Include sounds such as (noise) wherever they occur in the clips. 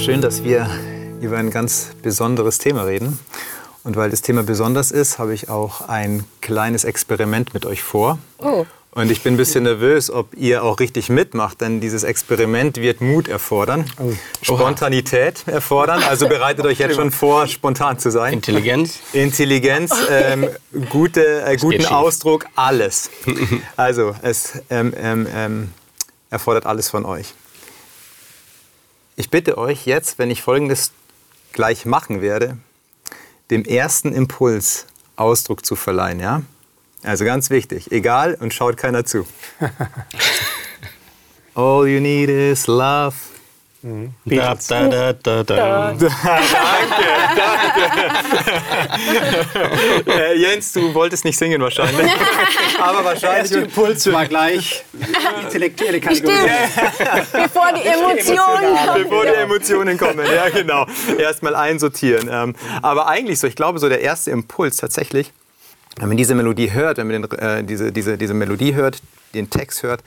schön, dass wir über ein ganz besonderes Thema reden. Und weil das Thema besonders ist, habe ich auch ein kleines Experiment mit euch vor. Oh. Und ich bin ein bisschen nervös, ob ihr auch richtig mitmacht, denn dieses Experiment wird Mut erfordern, Oh. Spontanität erfordern. Also bereitet euch jetzt schon vor, spontan zu sein. Intelligenz? Intelligenz, ähm, gute, äh, guten. Ausdruck, alles. (laughs) Also es ähm, ähm, ähm, erfordert alles von euch. Ich bitte euch jetzt, wenn ich Folgendes gleich machen werde, dem ersten Impuls Ausdruck zu verleihen. Ja? Also ganz wichtig, egal und schaut keiner zu. (laughs) All you need is love. Da, da, da, da, da. (laughs) (laughs) Äh, Jens, du wolltest nicht singen wahrscheinlich. (laughs) Aber wahrscheinlich. Impuls war gleich intellektuelle Kategorie. Bevor die Emotionen. Bevor die Emotionen kommen, ja genau. Erstmal einsortieren. Ähm, aber eigentlich so, ich glaube, so der erste Impuls tatsächlich, wenn man diese Melodie hört, wenn man den, äh, diese, diese, diese Melodie hört, den Text hört,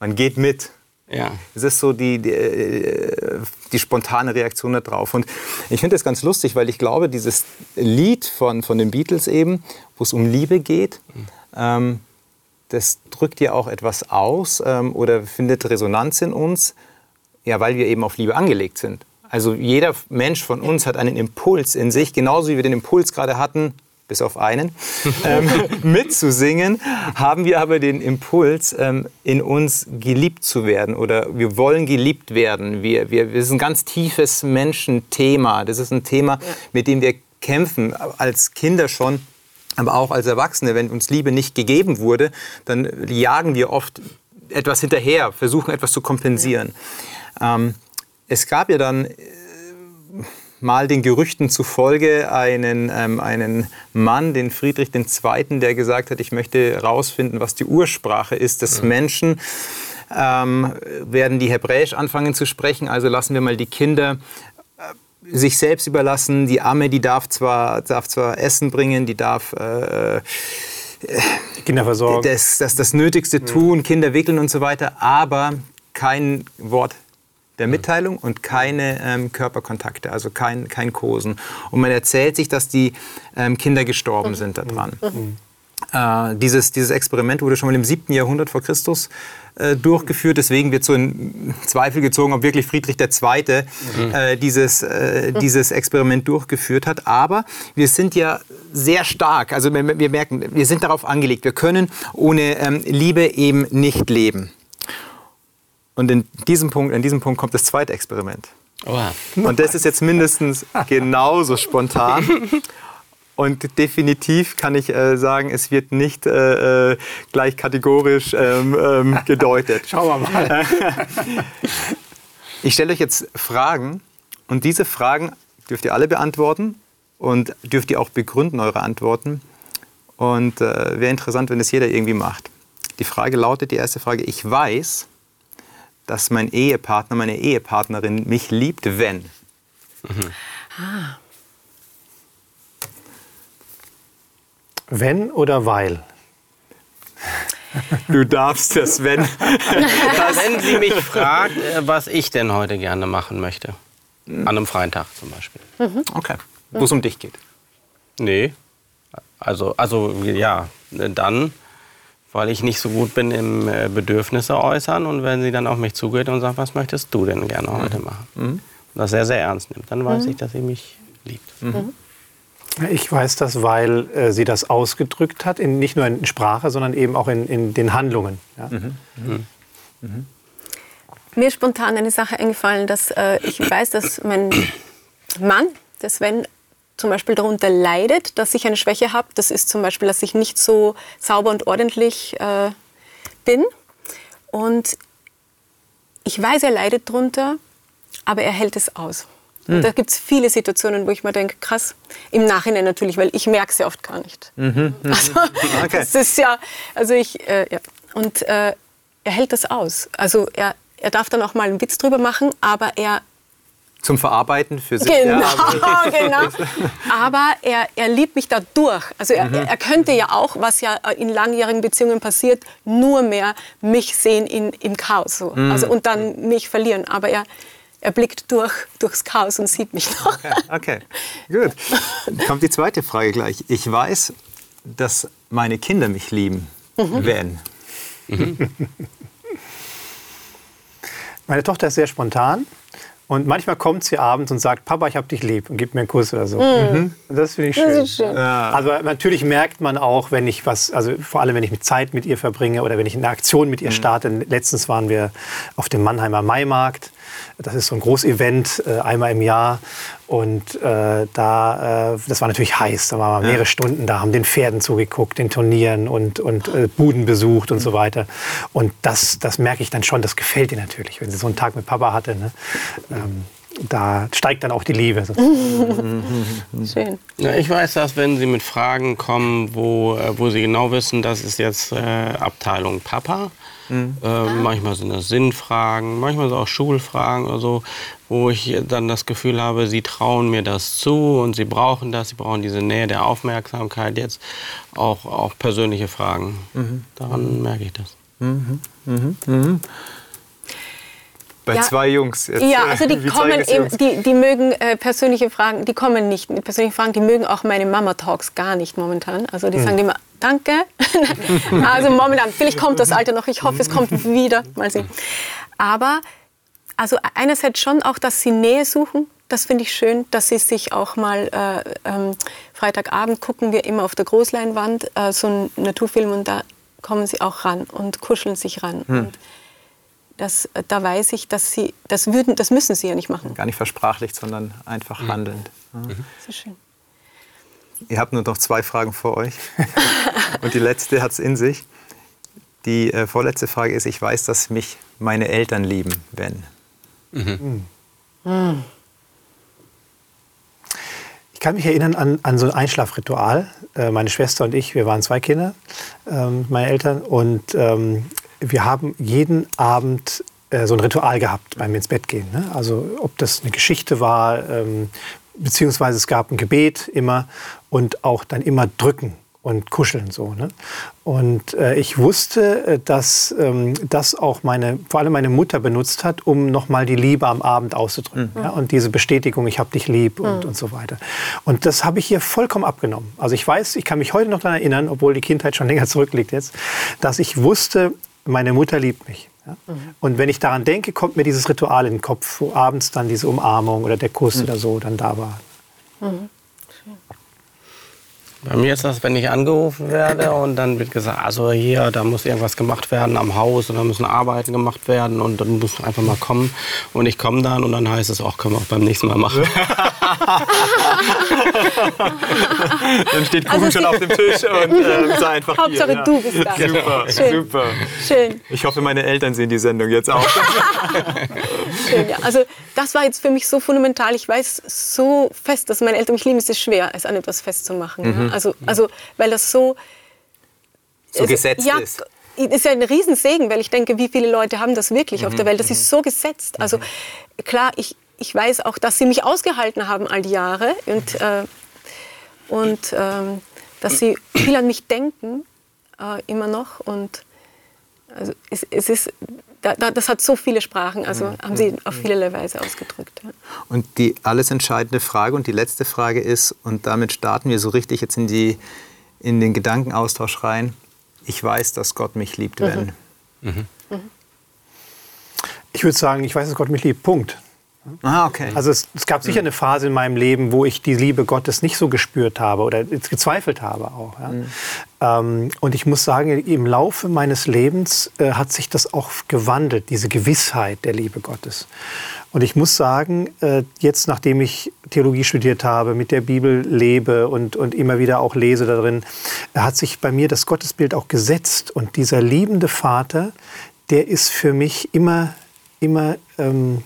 man geht mit. Ja. Es ist so die, die, äh, die spontane Reaktion darauf. Und ich finde das ganz lustig, weil ich glaube, dieses Lied von, von den Beatles eben, wo es um Liebe geht, ähm, das drückt ja auch etwas aus ähm, oder findet Resonanz in uns, ja, weil wir eben auf Liebe angelegt sind. Also jeder Mensch von uns hat einen Impuls in sich, genauso wie wir den Impuls gerade hatten, bis auf einen, ähm, (laughs) mitzusingen, haben wir aber den Impuls, ähm, in uns geliebt zu werden oder wir wollen geliebt werden. Wir, wir, das ist ein ganz tiefes Menschenthema. Das ist ein Thema, mit dem wir kämpfen, als Kinder schon. Aber auch als Erwachsene, wenn uns Liebe nicht gegeben wurde, dann jagen wir oft etwas hinterher, versuchen etwas zu kompensieren. Ähm, es gab ja dann äh, mal den Gerüchten zufolge einen, ähm, einen Mann, den Friedrich II., der gesagt hat, ich möchte herausfinden, was die Ursprache ist des Menschen. Ähm, werden die Hebräisch anfangen zu sprechen, also lassen wir mal die Kinder äh, sich selbst überlassen. Die Amme, die darf zwar, darf zwar Essen bringen, die darf äh, Kinder versorgen. das, das, das Nötigste tun, Kinder wickeln und so weiter, aber kein Wort der Mitteilung und keine ähm, Körperkontakte, also kein, kein Kosen. Und man erzählt sich, dass die ähm, Kinder gestorben sind daran. Äh, dieses, dieses Experiment wurde schon mal im 7. Jahrhundert vor Christus äh, durchgeführt. Deswegen wird so in Zweifel gezogen, ob wirklich Friedrich II. Äh, dieses, äh, dieses Experiment durchgeführt hat. Aber wir sind ja sehr stark. Also wir, wir merken, wir sind darauf angelegt. Wir können ohne ähm, Liebe eben nicht leben. Und in diesem Punkt, an diesem Punkt kommt das zweite Experiment. Oha. Und das ist jetzt mindestens genauso spontan. (laughs) Und definitiv kann ich äh, sagen, es wird nicht äh, äh, gleich kategorisch ähm, ähm, (laughs) gedeutet. Schauen wir mal. (laughs) Ich stelle euch jetzt Fragen und diese Fragen dürft ihr alle beantworten und dürft ihr auch begründen eure Antworten. Und äh, wäre interessant, wenn es jeder irgendwie macht. Die Frage lautet, die erste Frage, ich weiß, dass mein Ehepartner, meine Ehepartnerin mich liebt, wenn. Wenn oder weil? Du darfst das, wenn. (laughs) Wenn sie mich fragt, äh, was ich denn heute gerne machen möchte. An einem freien Tag zum Beispiel. Okay. Wo es um dich geht. Nee. Also, also ja, dann, weil ich nicht so gut bin im äh, Bedürfnisse äußern und wenn sie dann auf mich zugeht und sagt, was möchtest du denn gerne heute machen? Und das sehr, sehr ernst nimmt, dann weiß ich, dass sie mich liebt. Ich weiß das, weil äh, sie das ausgedrückt hat, in, nicht nur in Sprache, sondern eben auch in, in den Handlungen. Ja? Mir ist spontan eine Sache eingefallen, dass äh, ich weiß, dass mein Mann, der Sven, zum Beispiel darunter leidet, dass ich eine Schwäche habe. Das ist zum Beispiel, dass ich nicht so sauber und ordentlich äh, bin. Und ich weiß, er leidet darunter, aber er hält es aus. Und da gibt es viele Situationen, wo ich mir denke, krass, im Nachhinein natürlich, weil ich merke es ja oft gar nicht. (laughs) Also, Okay. das ist ja, also ich, äh, ja. Und äh, er hält das aus. Also er, er darf dann auch mal einen Witz drüber machen, aber er Zum Verarbeiten für sich. Genau, Ja, aber- (laughs) genau. Aber er, er liebt mich da durch. Also er, Mhm. er könnte ja auch, was ja in langjährigen Beziehungen passiert, nur mehr mich sehen in, im Chaos. So. Mhm. Also, und dann mich verlieren. Aber er, er blickt durch, durchs Chaos und sieht mich noch. Okay, okay. gut. Dann kommt die zweite Frage gleich. Ich weiß, dass meine Kinder mich lieben Mhm. werden. (laughs) Meine Tochter ist sehr spontan. Und manchmal kommt sie abends und sagt, Papa, ich hab dich lieb und gibt mir einen Kuss oder so. Mhm. Das finde ich schön. Das ist schön. Also natürlich merkt man auch, wenn ich was, also vor allem wenn ich mit Zeit mit ihr verbringe oder wenn ich eine Aktion mit ihr starte. Letztens waren wir auf dem Mannheimer Maimarkt. Das ist so ein Großevent äh, einmal im Jahr. Und äh, da, äh, das war natürlich heiß. Da waren wir mehrere Stunden da, haben den Pferden zugeguckt, den Turnieren und, und äh, Buden besucht und so weiter. Und das, das merke ich dann schon, das gefällt ihr natürlich, wenn sie so einen Tag mit Papa hatte. Ne? Ähm, da steigt dann auch die Liebe. (laughs) Schön. Ja, ich weiß das, wenn Sie mit Fragen kommen, wo, äh, wo Sie genau wissen, das ist jetzt äh, Abteilung Papa. Äh, manchmal sind das Sinnfragen, manchmal sind auch Schulfragen oder so, wo ich dann das Gefühl habe, Sie trauen mir das zu und Sie brauchen das, Sie brauchen diese Nähe der Aufmerksamkeit jetzt, auch, auch persönliche Fragen. Daran merke ich das. Bei Ja. zwei Jungs. Jetzt, Ja, äh, also die kommen eben, die, die mögen äh, persönliche Fragen, die kommen nicht mit persönlichen Fragen, die mögen auch meine Mama-Talks gar nicht momentan. Also die sagen immer, danke. (laughs) also momentan, vielleicht kommt das Alter noch, ich hoffe, es kommt wieder, mal sehen. Aber also einerseits schon auch, dass sie Nähe suchen, das finde ich schön, dass sie sich auch mal, äh, ähm, Freitagabend gucken wir immer auf der Großleinwand äh, so einen Naturfilm und da kommen sie auch ran und kuscheln sich ran. Und das, äh, da weiß ich, dass sie, das, würden, das müssen sie ja nicht machen. Gar nicht versprachlicht, sondern einfach handelnd. Ja. Das ist schön. Ihr habt nur noch zwei Fragen vor euch. (laughs) Und die letzte hat es in sich. Die äh, vorletzte Frage ist, ich weiß, dass mich meine Eltern lieben werden. Ich kann mich erinnern an, an so ein Einschlafritual. Äh, meine Schwester und ich, wir waren zwei Kinder, ähm, meine Eltern, und ähm, wir haben jeden Abend äh, so ein Ritual gehabt beim ins Bett gehen. Ne? Also ob das eine Geschichte war, ähm, beziehungsweise es gab ein Gebet immer und auch dann immer drücken und kuscheln so. Ne? Und äh, ich wusste, äh, dass ähm, das auch meine, vor allem meine Mutter benutzt hat, um nochmal die Liebe am Abend auszudrücken. Ja? Und diese Bestätigung, ich habe dich lieb und, und so weiter. Und das habe ich ihr vollkommen abgenommen. Also ich weiß, ich kann mich heute noch daran erinnern, obwohl die Kindheit schon (laughs) länger zurückliegt jetzt, dass ich wusste, meine Mutter liebt mich. Ja? Und wenn ich daran denke, kommt mir dieses Ritual in den Kopf, wo abends dann diese Umarmung oder der Kuss oder so dann da war. Bei mir ist das, wenn ich angerufen werde und dann wird gesagt, also hier, da muss irgendwas gemacht werden am Haus und da müssen Arbeiten gemacht werden und dann muss einfach mal kommen. Und ich komme dann und dann heißt es auch, können wir auch beim nächsten Mal machen. (laughs) Dann steht Kuchen Also schon auf dem Tisch und äh, sei einfach Hauptsache hier. ja. du bist da. Super, Schön. super. Schön, Ich hoffe, meine Eltern sehen die Sendung jetzt auch. (laughs) (laughs) schön, ja. Also das war jetzt für mich so fundamental. Ich weiß so fest, dass meine Eltern mich lieben. Es ist schwer, es an etwas festzumachen. Ja. Also, also, weil das so... So es- gesetzt ja, ist. ist ja ein Riesensegen, weil ich denke, wie viele Leute haben das wirklich auf der Welt. Das ist so gesetzt. Also klar, ich, ich weiß auch, dass sie mich ausgehalten haben all die Jahre und, äh, und ähm, dass sie viel an mich denken, äh, immer noch. Und also es, es ist, da, da, das hat so viele Sprachen, also haben sie auf vielerlei Weise ausgedrückt. Ja. Und die alles entscheidende Frage und die letzte Frage ist, und damit starten wir so richtig jetzt in, die, in den Gedankenaustausch rein, ich weiß, dass Gott mich liebt, wenn. Ich würde sagen, ich weiß, dass Gott mich liebt. Punkt. Ah, okay. Also es, es gab sicher eine Phase in meinem Leben, wo ich die Liebe Gottes nicht so gespürt habe oder gezweifelt habe auch. Ja. Ähm, und ich muss sagen, im Laufe meines Lebens äh, hat sich das auch gewandelt, diese Gewissheit der Liebe Gottes. Und ich muss sagen, äh, jetzt nachdem ich Theologie studiert habe, mit der Bibel lebe und, und immer wieder auch lese darin, hat sich bei mir das Gottesbild auch gesetzt. Und dieser liebende Vater, der ist für mich immer, immer ähm,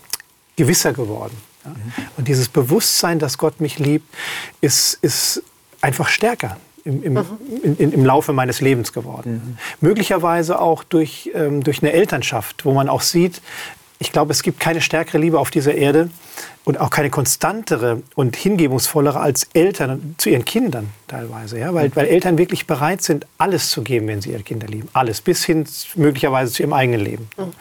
gewisser geworden. Ja. Und dieses Bewusstsein, dass Gott mich liebt, ist, ist einfach stärker im, im, in, im Laufe meines Lebens geworden. Möglicherweise auch durch, ähm, durch eine Elternschaft, wo man auch sieht, ich glaube, es gibt keine stärkere Liebe auf dieser Erde und auch keine konstantere und hingebungsvollere als Eltern zu ihren Kindern teilweise. Ja? Weil, weil Eltern wirklich bereit sind, alles zu geben, wenn sie ihre Kinder lieben. Alles, bis hin möglicherweise zu ihrem eigenen Leben. Mhm.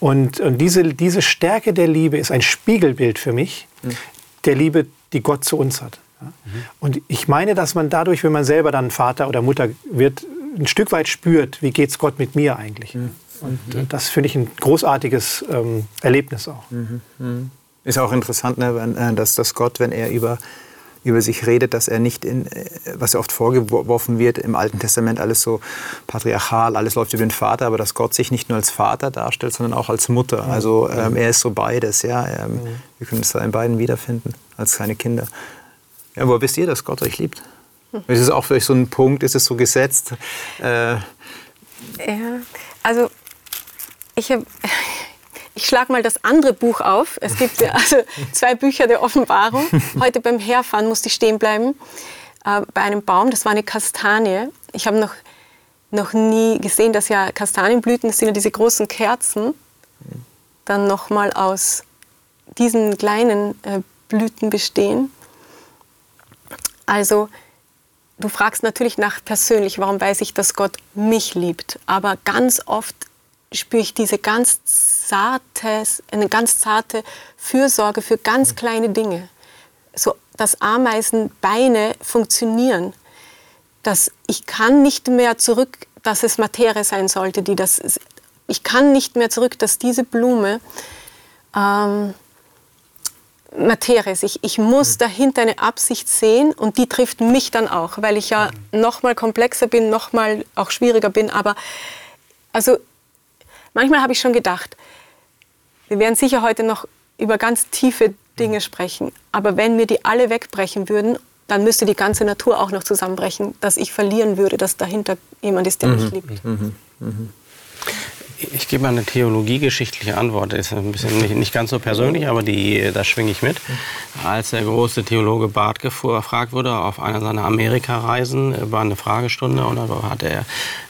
Und, und diese, diese Stärke der Liebe ist ein Spiegelbild für mich mhm. der Liebe, die Gott zu uns hat. Ja? Mhm. Und ich meine, dass man dadurch, wenn man selber dann Vater oder Mutter wird, ein Stück weit spürt, wie geht es Gott mit mir eigentlich. Mhm. Und mhm. das finde ich ein großartiges ähm, Erlebnis auch. Ist auch interessant, ne, wenn, äh, dass, dass Gott, wenn er über, über sich redet, dass er nicht, in, äh, was ja oft vorgeworfen wird im Alten Testament, alles so patriarchal, alles läuft über den Vater, aber dass Gott sich nicht nur als Vater darstellt, sondern auch als Mutter. Also ähm, er ist so beides. Ja? Ähm, wir können es da in beiden wiederfinden, als kleine Kinder. Ja, woher wisst ihr, dass Gott euch liebt? Hm. Ist es auch vielleicht so ein Punkt, ist es so gesetzt? Äh, ja, also ich, ich schlage mal das andere Buch auf. Es gibt ja also zwei Bücher der Offenbarung. Heute beim Herfahren musste ich stehen bleiben äh, bei einem Baum. Das war eine Kastanie. Ich habe noch, noch nie gesehen, dass ja Kastanienblüten, das sind ja diese großen Kerzen, dann nochmal aus diesen kleinen äh, Blüten bestehen. Also du fragst natürlich nach persönlich, warum weiß ich, dass Gott mich liebt. Aber ganz oft spüre ich diese ganz zarte, eine ganz zarte Fürsorge für ganz kleine Dinge. So, dass Ameisenbeine funktionieren. Dass ich kann nicht mehr zurück, dass es Materie sein sollte, die das. Ich kann nicht mehr zurück, dass diese Blume ähm, Materie ist. Ich, ich muss dahinter eine Absicht sehen und die trifft mich dann auch, weil ich ja noch mal komplexer bin, noch mal auch schwieriger bin. Aber also manchmal habe ich schon gedacht, wir werden sicher heute noch über ganz tiefe Dinge sprechen. Aber wenn mir die alle wegbrechen würden, dann müsste die ganze Natur auch noch zusammenbrechen, dass ich verlieren würde, dass dahinter jemand ist, der mhm. mich liebt. Mhm. Mhm. Ich gebe mal eine theologiegeschichtliche Antwort. Ist ein bisschen nicht, nicht ganz so persönlich, aber die, da schwinge ich mit. Als der große Theologe Barth gefragt wurde auf einer seiner Amerikareisen, war eine Fragestunde und da er,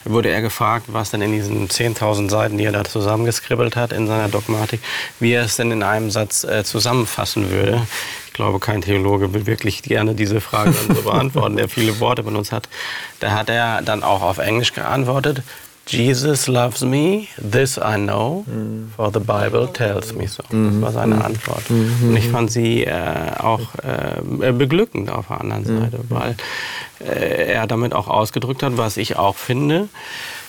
wurde er gefragt, was denn in diesen 10.000 Seiten, die er da zusammengeskribbelt hat in seiner Dogmatik, wie er es denn in einem Satz äh, zusammenfassen würde. Ich glaube, kein Theologe will wirklich gerne diese Frage so beantworten, der viele Worte benutzt hat. Da hat er dann auch auf Englisch geantwortet. Jesus loves me, this I know, for the Bible tells me so. Das war seine mhm. Antwort. Mhm. Und ich fand sie äh, auch äh, beglückend auf der anderen mhm. Seite, weil äh, er damit auch ausgedrückt hat, was ich auch finde.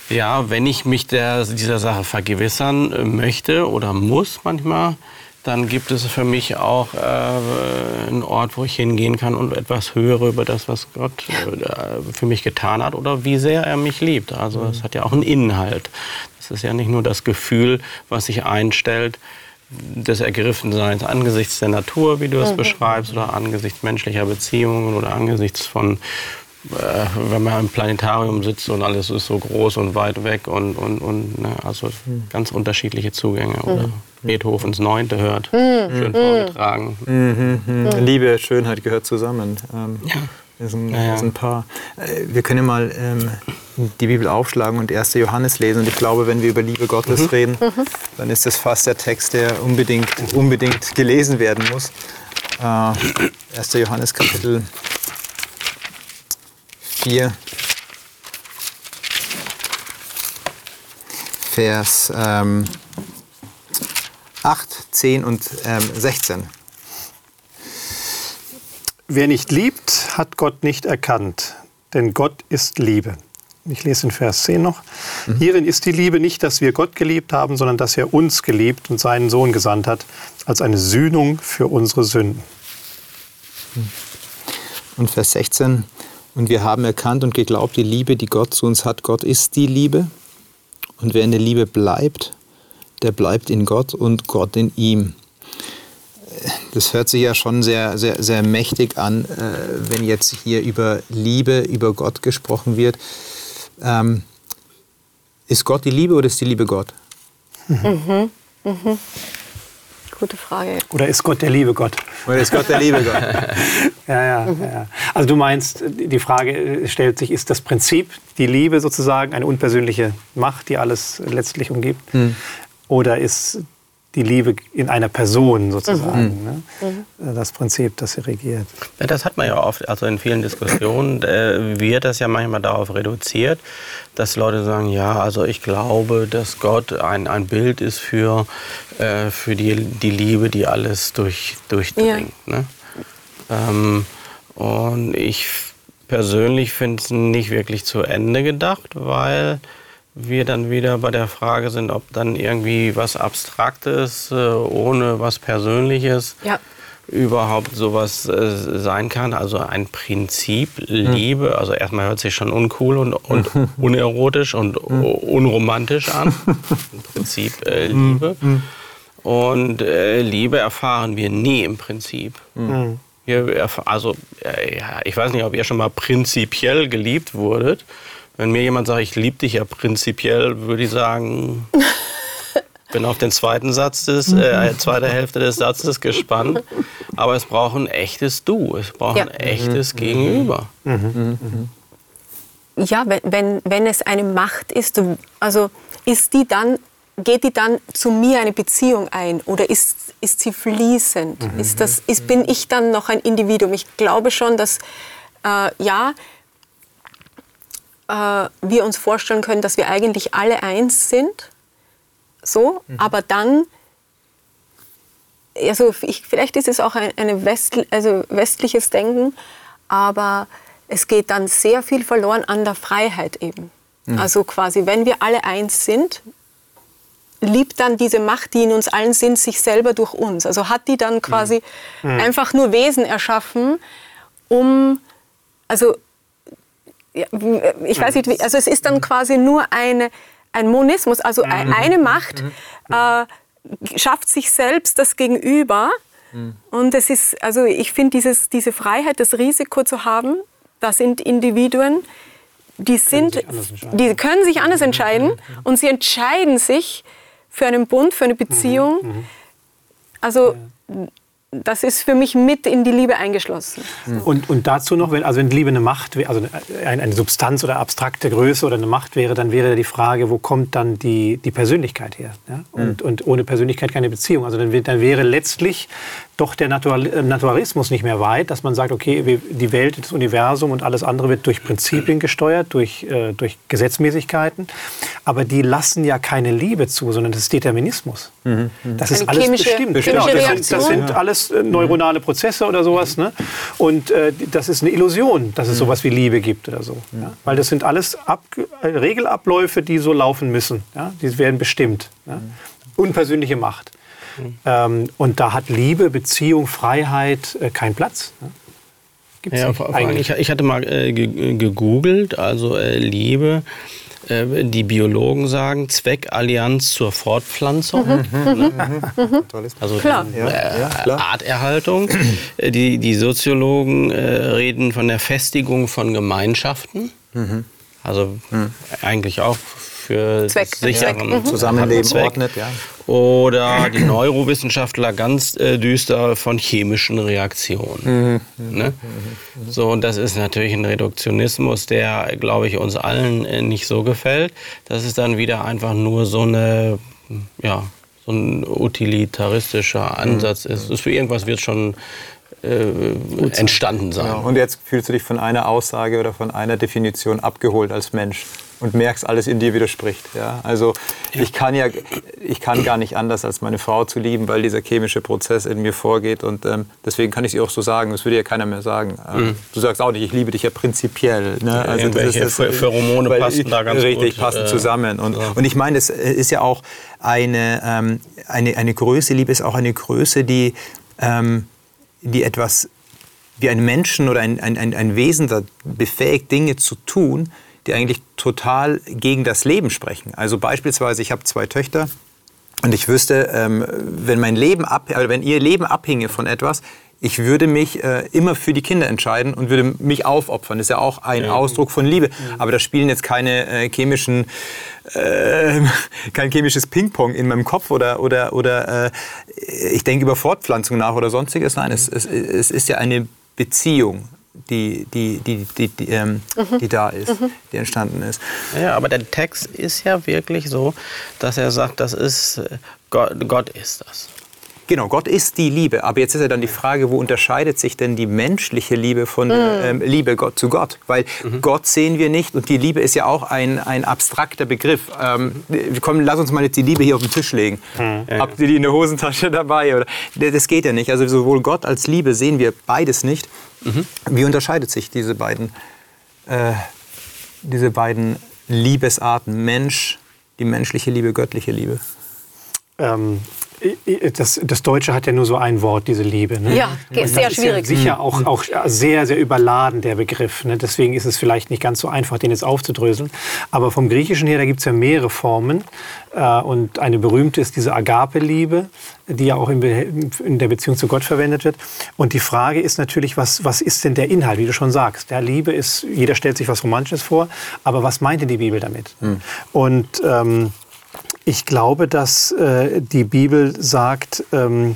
Ja, wenn ich mich der, dieser Sache vergewissern möchte oder muss manchmal, dann gibt es für mich auch äh, einen Ort, wo ich hingehen kann und etwas höre über das, was Gott äh, für mich getan hat oder wie sehr er mich liebt. Also es hat ja auch einen Inhalt. Das ist ja nicht nur das Gefühl, was sich einstellt des Ergriffenseins angesichts der Natur, wie du es mhm. beschreibst, oder angesichts menschlicher Beziehungen oder angesichts von wenn man im Planetarium sitzt und alles ist so groß und weit weg und, und, und ne, also mhm. ganz unterschiedliche Zugänge. Oder mhm. Beethovens Neunte hört, mhm. schön vorgetragen. Mhm. Mhm. Liebe, Schönheit gehört zusammen. Ähm, ja. Ist ein, ja, ja. ein Paar. Äh, wir können mal ähm, die Bibel aufschlagen und 1. Johannes lesen. Und ich glaube, wenn wir über Liebe Gottes mhm. reden, dann ist das fast der Text, der unbedingt, unbedingt gelesen werden muss. Äh, 1. Johannes Kapitel 4, Vers ähm, 8, 10 und ähm, 16. Wer nicht liebt, hat Gott nicht erkannt, denn Gott ist Liebe. Ich lese in Vers 10 noch. Mhm. Hierin ist die Liebe nicht, dass wir Gott geliebt haben, sondern dass er uns geliebt und seinen Sohn gesandt hat, als eine Sühnung für unsere Sünden. Und Vers 16. Und wir haben erkannt und geglaubt, die Liebe, die Gott zu uns hat, Gott ist die Liebe. Und wer in der Liebe bleibt, der bleibt in Gott und Gott in ihm. Das hört sich ja schon sehr, sehr, sehr mächtig an, äh, wenn jetzt hier über Liebe, über Gott gesprochen wird. Ähm, ist Gott die Liebe oder ist die Liebe Gott? Mhm. Mhm. Gute Frage. Oder ist Gott der liebe Gott? Oder ist Gott der liebe Gott? (laughs) ja, ja, ja. Also du meinst, die Frage stellt sich, ist das Prinzip die Liebe sozusagen eine unpersönliche Macht, die alles letztlich umgibt? Hm. Oder ist die Liebe in einer Person sozusagen. Ne? Äh, Das Prinzip, das sie regiert. Ja, das hat man ja oft, also in vielen Diskussionen äh, wird das ja manchmal darauf reduziert, dass Leute sagen, ja, also ich glaube, dass Gott ein, ein Bild ist für, äh, für die, die Liebe, die alles durch, durchdringt. Ne? Ähm, und ich persönlich finde es nicht wirklich zu Ende gedacht, weil wir dann wieder bei der Frage sind, ob dann irgendwie was Abstraktes äh, ohne was Persönliches Ja. überhaupt sowas äh, sein kann. Also ein Prinzip Liebe, also erstmal hört sich schon uncool und, und (laughs) unerotisch und unromantisch an. Im Prinzip äh, Liebe. Und äh, Liebe erfahren wir nie im Prinzip. Wir also, äh, ja, ich weiß nicht, ob ihr schon mal prinzipiell geliebt wurdet. Wenn mir jemand sagt, ich liebe dich ja prinzipiell, würde ich sagen, (laughs) bin auf den zweiten Satz des, äh, zweite Hälfte des Satzes gespannt. Aber es braucht ein echtes Du, es braucht Ja. ein echtes Gegenüber. Ja, wenn, wenn, wenn es eine Macht ist, also ist die dann, geht die dann zu mir eine Beziehung ein oder ist, ist sie fließend? Ist das, ist, bin ich dann noch ein Individuum? Ich glaube schon, dass äh, ja, äh, wir uns vorstellen können, dass wir eigentlich alle eins sind, so, aber dann also ich, vielleicht ist es auch ein eine West, also westliches Denken, aber es geht dann sehr viel verloren an der Freiheit eben. Also quasi, wenn wir alle eins sind, liebt dann diese Macht, die in uns allen sind, sich selber durch uns. Also hat die dann quasi einfach nur Wesen erschaffen, um, also ja, ich weiß nicht, also es ist dann quasi nur eine, ein Monismus, also ein- eine Macht äh, schafft sich selbst das Gegenüber. Und es ist, also ich finde diese Freiheit, das Risiko zu haben, da sind Individuen, die sind, die können sich anders entscheiden und sie entscheiden sich für einen Bund, für eine Beziehung. Also das ist für mich mit in die Liebe eingeschlossen. Und, und dazu noch, wenn, also wenn Liebe eine Macht, also eine, eine Substanz oder abstrakte Größe oder eine Macht wäre, dann wäre die Frage, wo kommt dann die, die Persönlichkeit her? Ja? Und, und ohne Persönlichkeit keine Beziehung. Also dann, dann wäre letztlich doch der Natural, äh, Naturalismus nicht mehr weit, dass man sagt, okay, wir, die Welt, das Universum und alles andere wird durch Prinzipien gesteuert, durch, äh, durch Gesetzmäßigkeiten. Aber die lassen ja keine Liebe zu, sondern das ist Determinismus. Das ist Eine alles chemische- bestimmt. chemische Genau, das, sind, das sind alles äh, neuronale Prozesse oder sowas. Ne? Und äh, das ist eine Illusion, dass es sowas wie Liebe gibt oder so. Ja? Weil das sind alles Ab äh, Regelabläufe, die so laufen müssen. Ja? Die werden bestimmt. Ja? Unpersönliche Macht. Ähm, und da hat Liebe, Beziehung, Freiheit äh, keinen Platz. Ne? Gibt's Ja, nicht vor, eigentlich. ich, ich hatte mal äh, ge- gegoogelt, also äh, Liebe. Äh, die Biologen sagen Zweckallianz zur Fortpflanzung, Tolles also Klar. äh, Ja, ja, klar. Arterhaltung. Äh, die, die Soziologen äh, reden von der Festigung von Gemeinschaften. Also eigentlich auch für Zweck. das sichere Zweck. Mhm. Zusammenleben Zweck. ordnet, ja. Oder die Neurowissenschaftler ganz äh, düster von chemischen Reaktionen. Ne? So, und das ist natürlich ein Reduktionismus, der, glaube ich, uns allen äh, nicht so gefällt. Das ist dann wieder einfach nur so eine, ja, so ein utilitaristischer Ansatz ist. ist. Für irgendwas wird schon äh, entstanden sein. Ja, und jetzt fühlst du dich von einer Aussage oder von einer Definition abgeholt als Mensch und merkst, alles in dir widerspricht. Ja? Also ich kann ja, ich kann gar nicht anders, als meine Frau zu lieben, weil dieser chemische Prozess in mir vorgeht und ähm, deswegen kann ich sie auch so sagen. Das würde ja keiner mehr sagen. Ähm, Du sagst auch nicht, ich liebe dich ja prinzipiell. Ne? Also irgendwelche Pher- Pheromone weil passen da ganz richtig, gut, passen äh, zusammen. Und, und ich meine, es ist ja auch eine, ähm, eine, eine Größe, Liebe ist auch eine Größe, die ähm, die etwas wie ein Menschen oder ein, ein, ein, ein Wesen da befähigt, Dinge zu tun, die eigentlich total gegen das Leben sprechen. Also beispielsweise, ich habe zwei Töchter und ich wüsste, ähm, wenn mein Leben ab, äh, wenn ihr Leben abhinge von etwas, ich würde mich äh, immer für die Kinder entscheiden und würde mich aufopfern. Das ist ja auch ein Ausdruck von Liebe. Aber da spielen jetzt keine äh, chemischen, äh, (laughs) kein chemisches Ping-Pong in meinem Kopf oder, oder, oder äh, ich denke über Fortpflanzung nach oder sonstiges. Nein, es, es, es ist ja eine Beziehung. Die, die, die, die, die, ähm, Mhm. die da ist, die entstanden ist. Ja, aber der Text ist ja wirklich so, dass er sagt, das ist äh, Gott, Gott ist das. Genau, Gott ist die Liebe. Aber jetzt ist ja dann die Frage, wo unterscheidet sich denn die menschliche Liebe von der ähm, Liebe Gott zu Gott? Weil Gott sehen wir nicht und die Liebe ist ja auch ein, ein abstrakter Begriff. Ähm, komm, lass uns mal jetzt die Liebe hier auf den Tisch legen. Habt ihr die in der Hosentasche dabei? Oder? Das geht ja nicht. Also sowohl Gott als Liebe sehen wir beides nicht. Wie unterscheidet sich diese beiden, äh, diese beiden Liebesarten? Mensch, die menschliche Liebe, göttliche Liebe. Ähm, das, das Deutsche hat ja nur so ein Wort, diese Liebe. Ne? Ja, Und sehr das schwierig. Ist ja sicher auch, auch sehr, sehr überladen, der Begriff. Ne? Deswegen ist es vielleicht nicht ganz so einfach, den jetzt aufzudröseln. Aber vom Griechischen her, da gibt es ja mehrere Formen. Äh, und eine berühmte ist diese Agape-Liebe, die ja auch in, in der Beziehung zu Gott verwendet wird. Und die Frage ist natürlich, was, was ist denn der Inhalt, wie du schon sagst? Ja, Liebe ist, jeder stellt sich was Romantisches vor, aber was meint denn die Bibel damit? Und ähm, ich glaube, dass äh, die Bibel sagt, ähm,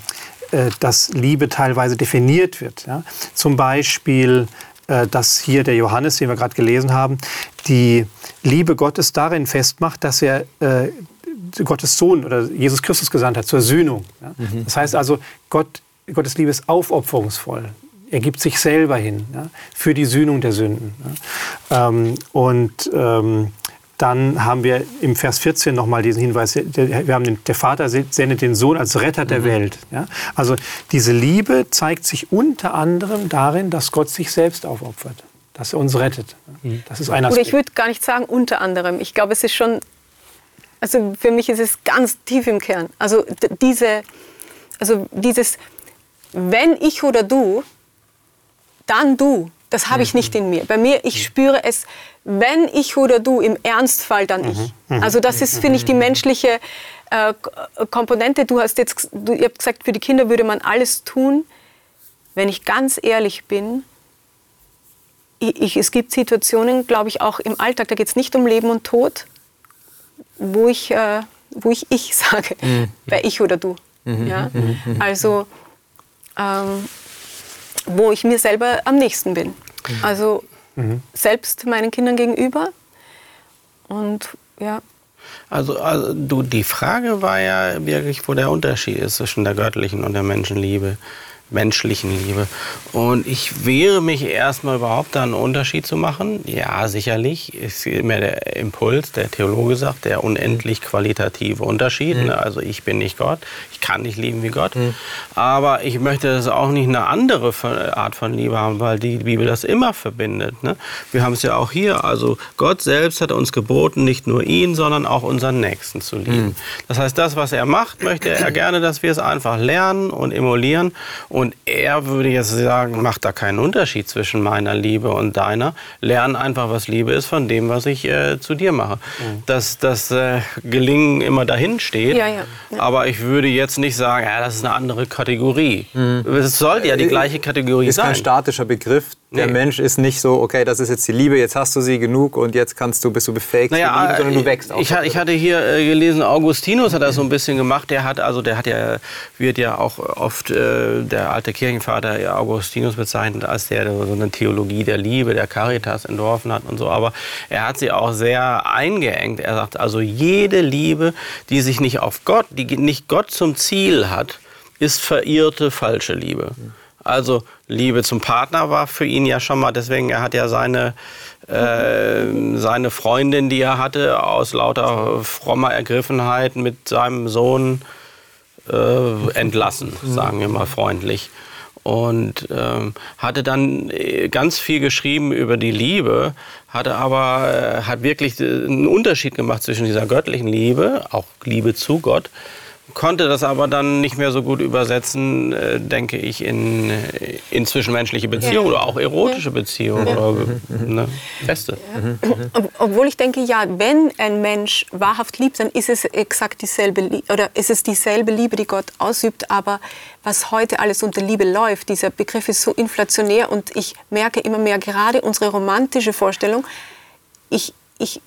äh, dass Liebe teilweise definiert wird. Ja? Zum Beispiel, äh, dass hier der Johannes, den wir gerade gelesen haben, die Liebe Gottes darin festmacht, dass er äh, Gottes Sohn oder Jesus Christus gesandt hat zur Sühnung. Ja? Das heißt also, Gott, Gottes Liebe ist aufopferungsvoll. Er gibt sich selber hin ja, für die Sühnung der Sünden. Ja? Ähm, und ähm, dann haben wir im Vers 14 nochmal diesen Hinweis, der, wir haben den, der Vater sendet den Sohn als Retter der Welt. Ja? Also diese Liebe zeigt sich unter anderem darin, dass Gott sich selbst aufopfert, dass er uns rettet. Das ist einer Oder ich würde gar nicht sagen unter anderem. Ich glaube, es ist schon, also für mich ist es ganz tief im Kern. Also diese, also dieses, wenn ich oder du, dann du. Das habe ich nicht in mir. Bei mir, ich spüre es, wenn ich oder du, im Ernstfall dann ich. Also das ist, finde ich, die menschliche äh, Komponente. Du hast jetzt, du, ihr habt gesagt, für die Kinder würde man alles tun. Wenn ich ganz ehrlich bin, ich, ich, es gibt Situationen, glaube ich, auch im Alltag, da geht es nicht um Leben und Tod, wo ich, äh, wo ich ich (laughs) sage, bei ich oder du. Ja? Also, ähm, wo ich mir selber am nächsten bin. Also selbst meinen Kindern gegenüber. Und ja, Also, also du, die Frage war ja wirklich, wo der Unterschied ist zwischen der göttlichen und der Menschenliebe, menschlichen Liebe. Und ich wehre mich erstmal überhaupt da einen Unterschied zu machen. Ja, sicherlich ist immer der Impuls, der Theologe sagt, der unendlich qualitative Unterschied. Ne? Also ich bin nicht Gott, ich kann nicht lieben wie Gott. Aber ich möchte das auch nicht eine andere Art von Liebe haben, weil die Bibel das immer verbindet. Ne? Wir haben es ja auch hier. Also Gott selbst hat uns geboten, nicht nur ihn, sondern auch unseren Nächsten zu lieben. Das heißt, das, was er macht, möchte er gerne, dass wir es einfach lernen und emulieren. Und er würde jetzt sagen, macht da keinen Unterschied zwischen meiner Liebe und deiner. Lern einfach, was Liebe ist, von dem, was ich äh, zu dir mache. Dass das äh, Gelingen immer dahin steht. Ja, ja, ja. Aber ich würde jetzt nicht sagen, ja, das ist eine andere Kategorie. Es sollte ja die gleiche Kategorie Ist sein. kein statischer Begriff. Der Nee. Mensch ist nicht so, okay, das ist jetzt die Liebe, jetzt hast du sie genug und jetzt kannst du, bist du befähigt zu lieben, sondern du wächst auch. ich, ich hatte hier äh, gelesen, Augustinus hat das so ein bisschen gemacht. Der hat also, der hat ja, wird ja auch oft äh, der alte Kirchenvater Augustinus bezeichnet als der, der so eine Theologie der Liebe, der Caritas entworfen hat und so. Aber er hat sie auch sehr eingeengt. Er sagt also, jede Liebe, die sich nicht auf Gott, die nicht Gott zum Ziel hat, ist verirrte falsche Liebe. Also Liebe zum Partner war für ihn ja schon mal, deswegen er hat ja seine, äh, seine Freundin, die er hatte, aus lauter frommer Ergriffenheit mit seinem Sohn äh, entlassen, sagen wir mal freundlich. Und ähm, hatte dann äh, ganz viel geschrieben über die Liebe, hatte aber äh, hat wirklich äh, einen Unterschied gemacht zwischen dieser göttlichen Liebe, auch Liebe zu Gott, konnte das aber dann nicht mehr so gut übersetzen, äh, denke ich, in, äh, in zwischenmenschliche Beziehungen oder auch erotische Beziehungen oder ne, feste. Ob, obwohl ich denke, ja, wenn ein Mensch wahrhaft liebt, dann ist es exakt dieselbe oder ist es dieselbe Liebe, die Gott ausübt. Aber was heute alles unter Liebe läuft, dieser Begriff ist so inflationär und ich merke immer mehr, gerade unsere romantische Vorstellung, ich, ich,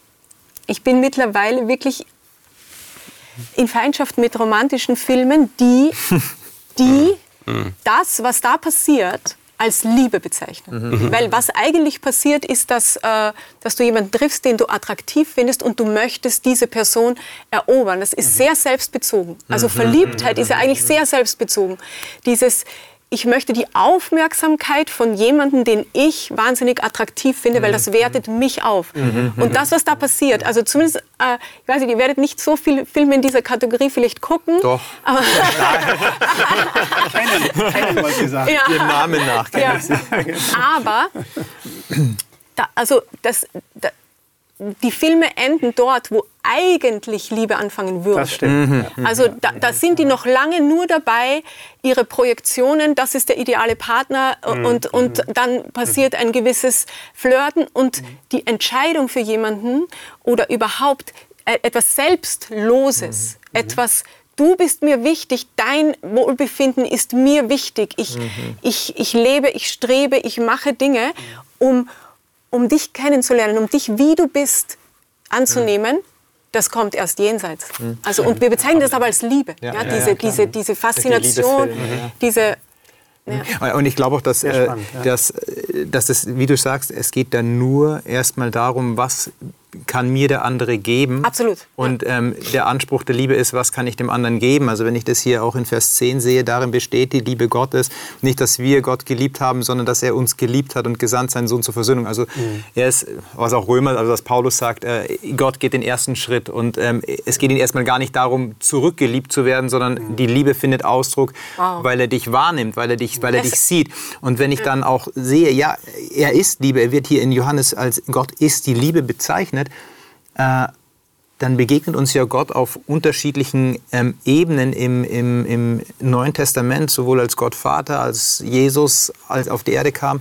ich bin mittlerweile wirklich in Feindschaft mit romantischen Filmen, die, (laughs) die das, was da passiert, als Liebe bezeichnen. Weil was eigentlich passiert, ist, dass, äh, dass du jemanden triffst, den du attraktiv findest und du möchtest diese Person erobern. Das ist sehr selbstbezogen. Also Verliebtheit ist ja eigentlich sehr selbstbezogen. Dieses, ich möchte die Aufmerksamkeit von jemandem, den ich wahnsinnig attraktiv finde, weil das wertet mich auf. Und das, was da passiert, also zumindest, äh, ich weiß nicht, ihr werdet nicht so viele Filme in dieser Kategorie vielleicht gucken. Doch. Aber, (laughs) Kennen, kennen, wollte ich sagen. ja. Ihren Namen nach. Ja. Aber da, also das, da, die Filme enden dort, wo eigentlich Liebe anfangen würde. Das stimmt. Ja. Also da, da sind die noch lange nur dabei, ihre Projektionen, das ist der ideale Partner Mhm. und, und dann passiert ein gewisses Flirten und die Entscheidung für jemanden oder überhaupt äh, etwas Selbstloses, Mhm. etwas Du bist mir wichtig, dein Wohlbefinden ist mir wichtig. Ich, Mhm. ich, ich lebe, ich strebe, ich mache Dinge, um, um dich kennenzulernen, um dich, wie du bist, anzunehmen. Das kommt erst jenseits. Also, und wir bezeichnen das aber als Liebe. Ja, ja, diese, ja, diese, diese Faszination, diese. Ja. Und ich glaube auch, dass, äh, spannend, ja. dass, äh, dass es, wie du sagst, es geht dann nur erstmal darum, was kann mir der andere geben. Absolut, ja. Und ähm, der Anspruch der Liebe ist, was kann ich dem anderen geben? Also wenn ich das hier auch in Vers 10 sehe, darin besteht die Liebe Gottes. Nicht, dass wir Gott geliebt haben, sondern dass er uns geliebt hat und gesandt seinen Sohn zur Versöhnung. Also Mhm. er ist, was auch Römer, also was Paulus sagt, äh, Gott geht den ersten Schritt. Und ähm, es geht ihm erstmal gar nicht darum, zurückgeliebt zu werden, sondern Mhm. die Liebe findet Ausdruck, Wow. weil er dich wahrnimmt, weil er dich, weil er dich sieht. Und wenn ich dann auch sehe, ja, er ist Liebe, er wird hier in Johannes als Gott ist die Liebe bezeichnet, äh, dann begegnet uns ja Gott auf unterschiedlichen ähm, Ebenen im, im, im Neuen Testament, sowohl als Gott Vater, als Jesus als auf die Erde kam,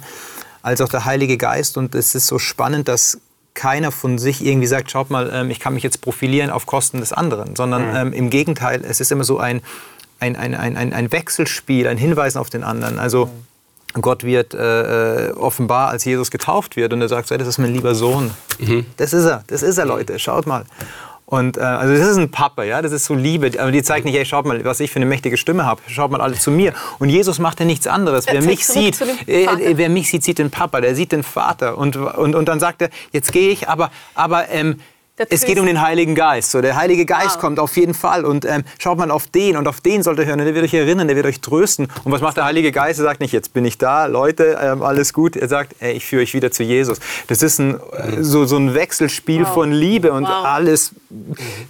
als auch der Heilige Geist. Und es ist so spannend, dass keiner von sich irgendwie sagt, schaut mal, ähm, ich kann mich jetzt profilieren auf Kosten des anderen, sondern ähm, im Gegenteil, es ist immer so ein, ein, ein, ein, ein, Wechselspiel, ein Hinweisen auf den anderen. Also Gott wird äh, äh, offenbar, als Jesus getauft wird und er sagt, das ist mein lieber Sohn. Das ist er, das ist er, Leute, schaut mal. Und äh, also das ist ein Papa, ja, das ist so Liebe. Aber die zeigt nicht, ey, schaut mal, was ich für eine mächtige Stimme habe. Schaut mal alle zu mir. Und Jesus macht ja nichts anderes. Er Wer mich sieht, äh, äh, wer mich sieht, sieht den Papa. Der sieht den Vater. Und, und, und dann sagt er, jetzt gehe ich, aber, aber ähm, es geht um den Heiligen Geist. So, der Heilige Geist Wow. kommt auf jeden Fall. Und ähm, schaut mal auf den und auf den sollt ihr hören. Und der wird euch erinnern, der wird euch trösten. Und was macht der Heilige Geist? Er sagt nicht, jetzt bin ich da, Leute, ähm, alles gut. Er sagt, ey, ich führe euch wieder zu Jesus. Das ist ein, äh, so, so ein Wechselspiel Wow. von Liebe und Wow. alles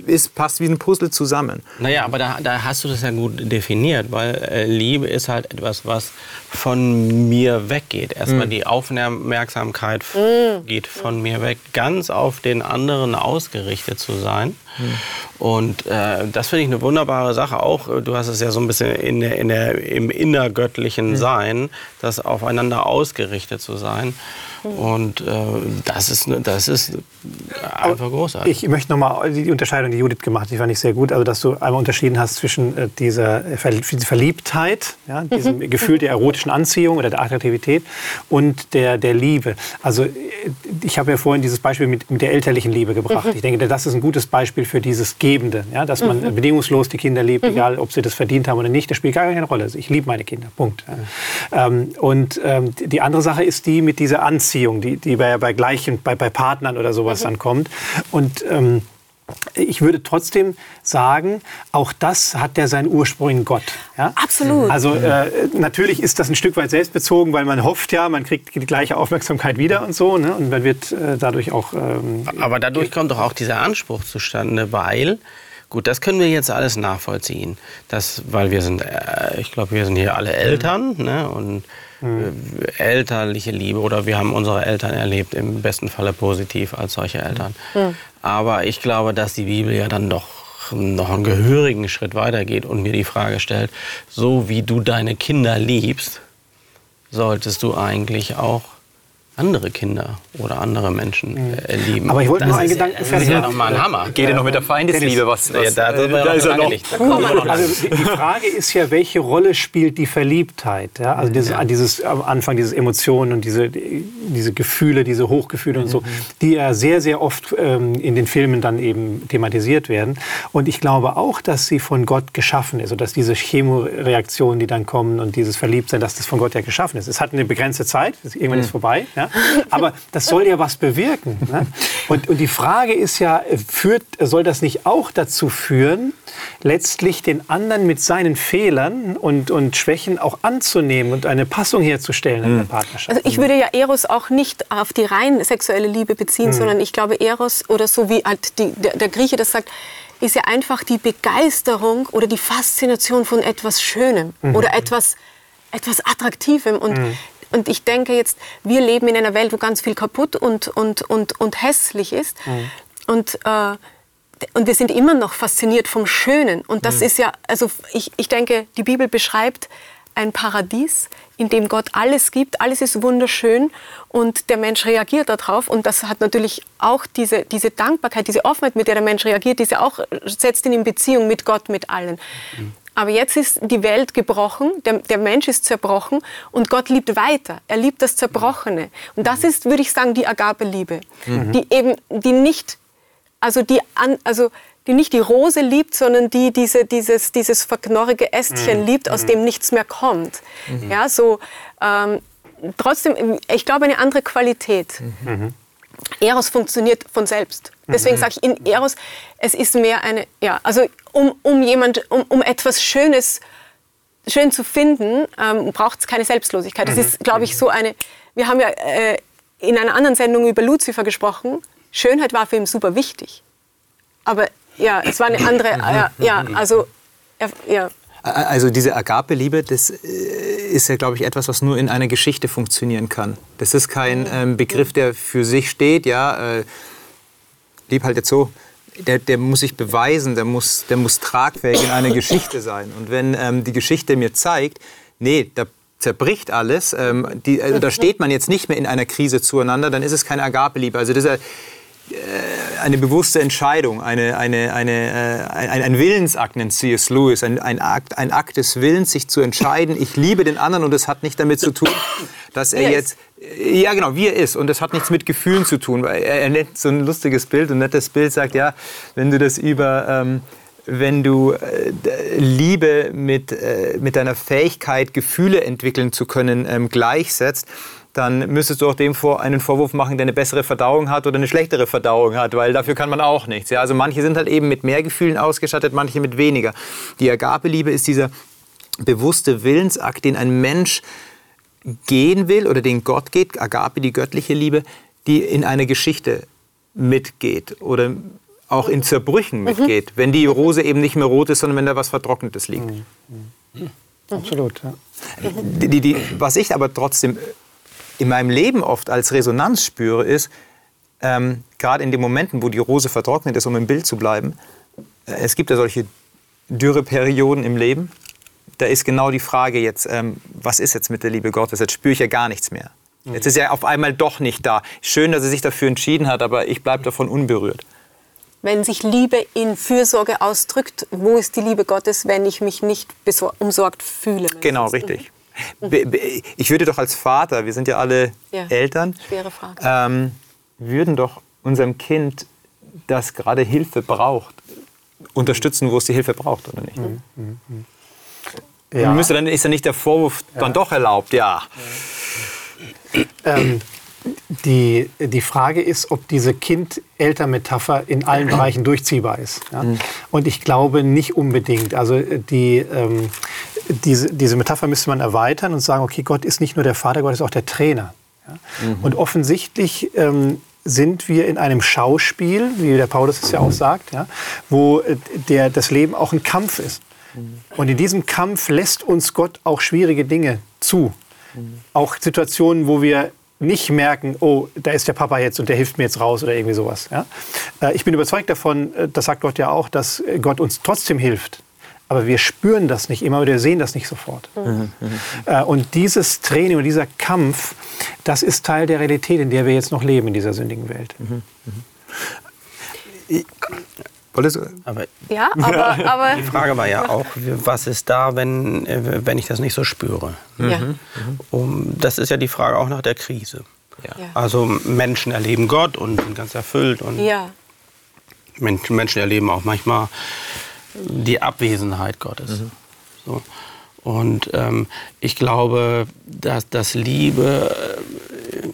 ist, passt wie ein Puzzle zusammen. Naja, aber da, da hast du das ja gut definiert, weil äh, Liebe ist halt etwas, was von mir weggeht. Erstmal die Aufmerksamkeit f- geht von mir weg, ganz auf den anderen ausgerichtet zu sein. Und äh, das finde ich eine wunderbare Sache. Auch, du hast es ja so ein bisschen in der, in der, im innergöttlichen Sein, das aufeinander ausgerichtet zu sein. Und äh, das, ist, ne- das ist einfach großartig. Ich möchte nochmal die Unterscheidung, die Judith gemacht hat, die fand ich sehr gut. Also, dass du einmal unterschieden hast zwischen äh, dieser Ver- Verliebtheit, ja, diesem Gefühl der erotischen Anziehung oder der Attraktivität und der, der Liebe. Also, äh, ich habe ja vorhin dieses Beispiel mit, mit der elterlichen Liebe gebracht. Ich denke, das ist ein gutes Beispiel für dieses Gebende, ja, dass man äh, bedingungslos die Kinder liebt, egal ob sie das verdient haben oder nicht. Das spielt gar keine Rolle. Also, ich liebe meine Kinder. Punkt. Ähm, und ähm, die andere Sache ist die mit dieser Anziehung, die, die bei, bei gleichen, bei, bei Partnern oder sowas dann kommt. Und ähm, ich würde trotzdem sagen, auch das hat ja seinen Ursprung in Gott. Ja? Absolut. Also äh, natürlich ist das ein Stück weit selbstbezogen, weil man hofft ja, man kriegt die gleiche Aufmerksamkeit wieder und so. Ne? Und man wird äh, dadurch auch... Ähm, Aber dadurch kommt doch auch dieser Anspruch zustande, weil, gut, das können wir jetzt alles nachvollziehen. Das, weil wir sind, äh, ich glaube, wir sind hier alle Eltern ne? und äh, elterliche Liebe oder wir haben unsere Eltern erlebt, im besten Falle positiv als solche Eltern. Aber ich glaube, dass die Bibel ja dann doch noch einen gehörigen Schritt weitergeht und mir die Frage stellt, so wie du deine Kinder liebst, solltest du eigentlich auch andere Kinder oder andere Menschen äh, lieben. Aber ich wollte das nur einen ist, Gedanken Das ist ja festhalten. nochmal ein Hammer. Geht ja noch mit der Feindesliebe was? was Ja, da, äh, da, da ist er noch. nicht. Da noch Also die, Frage ist ja, welche Rolle spielt die Verliebtheit? Ja? Also dieses, dieses am Anfang diese Emotionen und diese, diese Gefühle, diese Hochgefühle und so, die ja sehr, sehr oft ähm, in den Filmen dann eben thematisiert werden. Und ich glaube auch, dass sie von Gott geschaffen ist und dass diese Chemoreaktionen, die dann kommen und dieses Verliebtsein, dass das von Gott ja geschaffen ist. Es hat eine begrenzte Zeit, irgendwann ist vorbei. Ja? (laughs) Aber das soll ja was bewirken. Ne? Und, und die Frage ist ja, führt, soll das nicht auch dazu führen, letztlich den anderen mit seinen Fehlern und, und Schwächen auch anzunehmen und eine Passung herzustellen in der Partnerschaft? Also ich würde ja Eros auch nicht auf die rein sexuelle Liebe beziehen, sondern ich glaube Eros oder so wie halt die, der, der Grieche das sagt, ist ja einfach die Begeisterung oder die Faszination von etwas Schönem oder etwas, etwas Attraktivem. Und, und ich denke jetzt, wir leben in einer Welt, wo ganz viel kaputt und, und, und, und hässlich ist. Und, äh, und wir sind immer noch fasziniert vom Schönen. Und das ist ja, also ich, ich denke, die Bibel beschreibt ein Paradies, in dem Gott alles gibt, alles ist wunderschön und der Mensch reagiert darauf. Und das hat natürlich auch diese, diese Dankbarkeit, diese Offenheit, mit der der Mensch reagiert, diese auch setzt ihn in Beziehung mit Gott, mit allen. Aber jetzt ist die Welt gebrochen, der, der Mensch ist zerbrochen und Gott liebt weiter. Er liebt das Zerbrochene. Und das ist, würde ich sagen, die Agape-Liebe, die eben, die nicht, also die, an, also die nicht die Rose liebt, sondern die diese, dieses, dieses verknorrige Ästchen liebt, aus dem nichts mehr kommt. Ja, so, ähm, trotzdem, ich glaube, eine andere Qualität. Eros funktioniert von selbst. Deswegen sage ich in Eros, es ist mehr eine, ja, also um, um jemand, um, um etwas Schönes schön zu finden, ähm, braucht es keine Selbstlosigkeit. Das ist, glaube ich, so eine, wir haben ja äh, in einer anderen Sendung über Lucifer gesprochen. Schönheit war für ihn super wichtig. Aber ja, es war eine andere, ja, ja also, ja. Also diese Agape-Liebe, das äh, ist ja, glaube ich, etwas, was nur in einer Geschichte funktionieren kann. Das ist kein ähm, Begriff, der für sich steht, ja, äh, lieb halt jetzt so. Der, der muss sich beweisen, der muss, der muss tragfähig in einer Geschichte sein. Und wenn ähm, die Geschichte mir zeigt, nee, da zerbricht alles, ähm, die, also da steht man jetzt nicht mehr in einer Krise zueinander, dann ist es keine Agape-Liebe. Also das ist ja, eine bewusste Entscheidung, eine, eine, eine, äh, ein, ein Willensakt nennt C.S. Lewis, ein, ein, Akt, ein Akt des Willens, sich zu entscheiden, ich liebe den anderen und es hat nicht damit zu tun, dass er jetzt, ja genau, wie er ist und das hat nichts mit Gefühlen zu tun, weil er, nennt so ein lustiges Bild, ein nettes Bild sagt, ja, wenn du das über... Ähm, wenn du äh, Liebe mit, äh, mit deiner Fähigkeit, Gefühle entwickeln zu können, ähm, gleichsetzt, dann müsstest du auch dem vor, einen Vorwurf machen, der eine bessere Verdauung hat oder eine schlechtere Verdauung hat, weil dafür kann man auch nichts. Ja? Also manche sind halt eben mit mehr Gefühlen ausgestattet, manche mit weniger. Die Agape-Liebe ist dieser bewusste Willensakt, den ein Mensch gehen will oder den Gott geht, Agape, die göttliche Liebe, die in eine Geschichte mitgeht oder auch in Zerbrüchen mitgeht, wenn die Rose eben nicht mehr rot ist, sondern wenn da was Vertrocknetes liegt. Absolut. Ja. Die, die, die, was ich aber trotzdem in meinem Leben oft als Resonanz spüre, ist, ähm, gerade in den Momenten, wo die Rose vertrocknet ist, um im Bild zu bleiben, äh, es gibt ja solche Dürreperioden im Leben, da ist genau die Frage jetzt, ähm, was ist jetzt mit der Liebe Gottes? Jetzt spüre ich ja gar nichts mehr. Jetzt ist er auf einmal doch nicht da. Schön, dass er sich dafür entschieden hat, aber ich bleibe davon unberührt. Wenn sich Liebe in Fürsorge ausdrückt, wo ist die Liebe Gottes, wenn ich mich nicht umsorgt fühle? Genau, richtig. Be- be- Ich würde doch als Vater, wir sind ja alle Ja, Eltern, schwere Frage. ähm, würden doch unserem Kind, das gerade Hilfe braucht, unterstützen, wo es die Hilfe braucht, oder nicht? Ja. Müsste dann ist ja nicht der Vorwurf dann doch erlaubt, ja. Ähm, die, die Frage ist, ob diese Kind-Eltern-Metapher in allen (clears throat) Bereichen durchziehbar ist. Ja? Und ich glaube nicht unbedingt. Also die, ähm, diese, diese Metapher müsste man erweitern und sagen, okay, Gott ist nicht nur der Vater, Gott ist auch der Trainer. Ja? Und offensichtlich ähm, sind wir in einem Schauspiel, wie der Paulus es ja auch sagt, ja, wo äh, der, das Leben auch ein Kampf ist. Und in diesem Kampf lässt uns Gott auch schwierige Dinge zu. Auch Situationen, wo wir nicht merken, oh, da ist der Papa jetzt und der hilft mir jetzt raus oder irgendwie sowas. Ja? Äh, Ich bin überzeugt davon, äh, das sagt Gott ja auch, dass äh, Gott uns trotzdem hilft. aber wir spüren das nicht immer oder wir sehen das nicht sofort. Mhm. Äh, und dieses Training und dieser Kampf, das ist Teil der Realität, in der wir jetzt noch leben in dieser sündigen Welt. Mhm. Ich, aber, ja, (laughs) aber, aber, Die Frage war ja auch, was ist da, wenn, äh, wenn ich das nicht so spüre? Ja. Um, das ist ja die Frage auch nach der Krise. Ja. Also Menschen erleben Gott und sind ganz erfüllt. Und ja. Menschen erleben auch manchmal die Abwesenheit Gottes. Mhm. So. Und ähm, ich glaube, dass, dass Liebe, äh,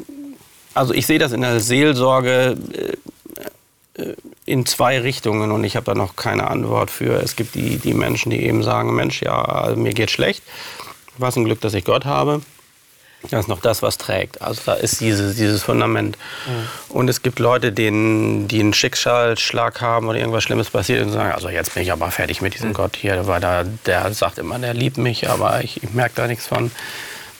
also ich sehe das in der Seelsorge äh, in zwei Richtungen und ich habe da noch keine Antwort für. Es gibt die, die Menschen, die eben sagen, Mensch, ja, also mir geht schlecht. Was ein Glück, dass ich Gott habe. Das ist noch das, was trägt. Also da ist dieses, dieses Fundament. Mhm. Und es gibt Leute, denen, die einen Schicksalsschlag haben oder irgendwas Schlimmes passiert und sagen, also jetzt bin ich aber fertig mit diesem mhm. Gott hier, weil da, der sagt immer, der liebt mich, aber ich, ich merke da nichts von.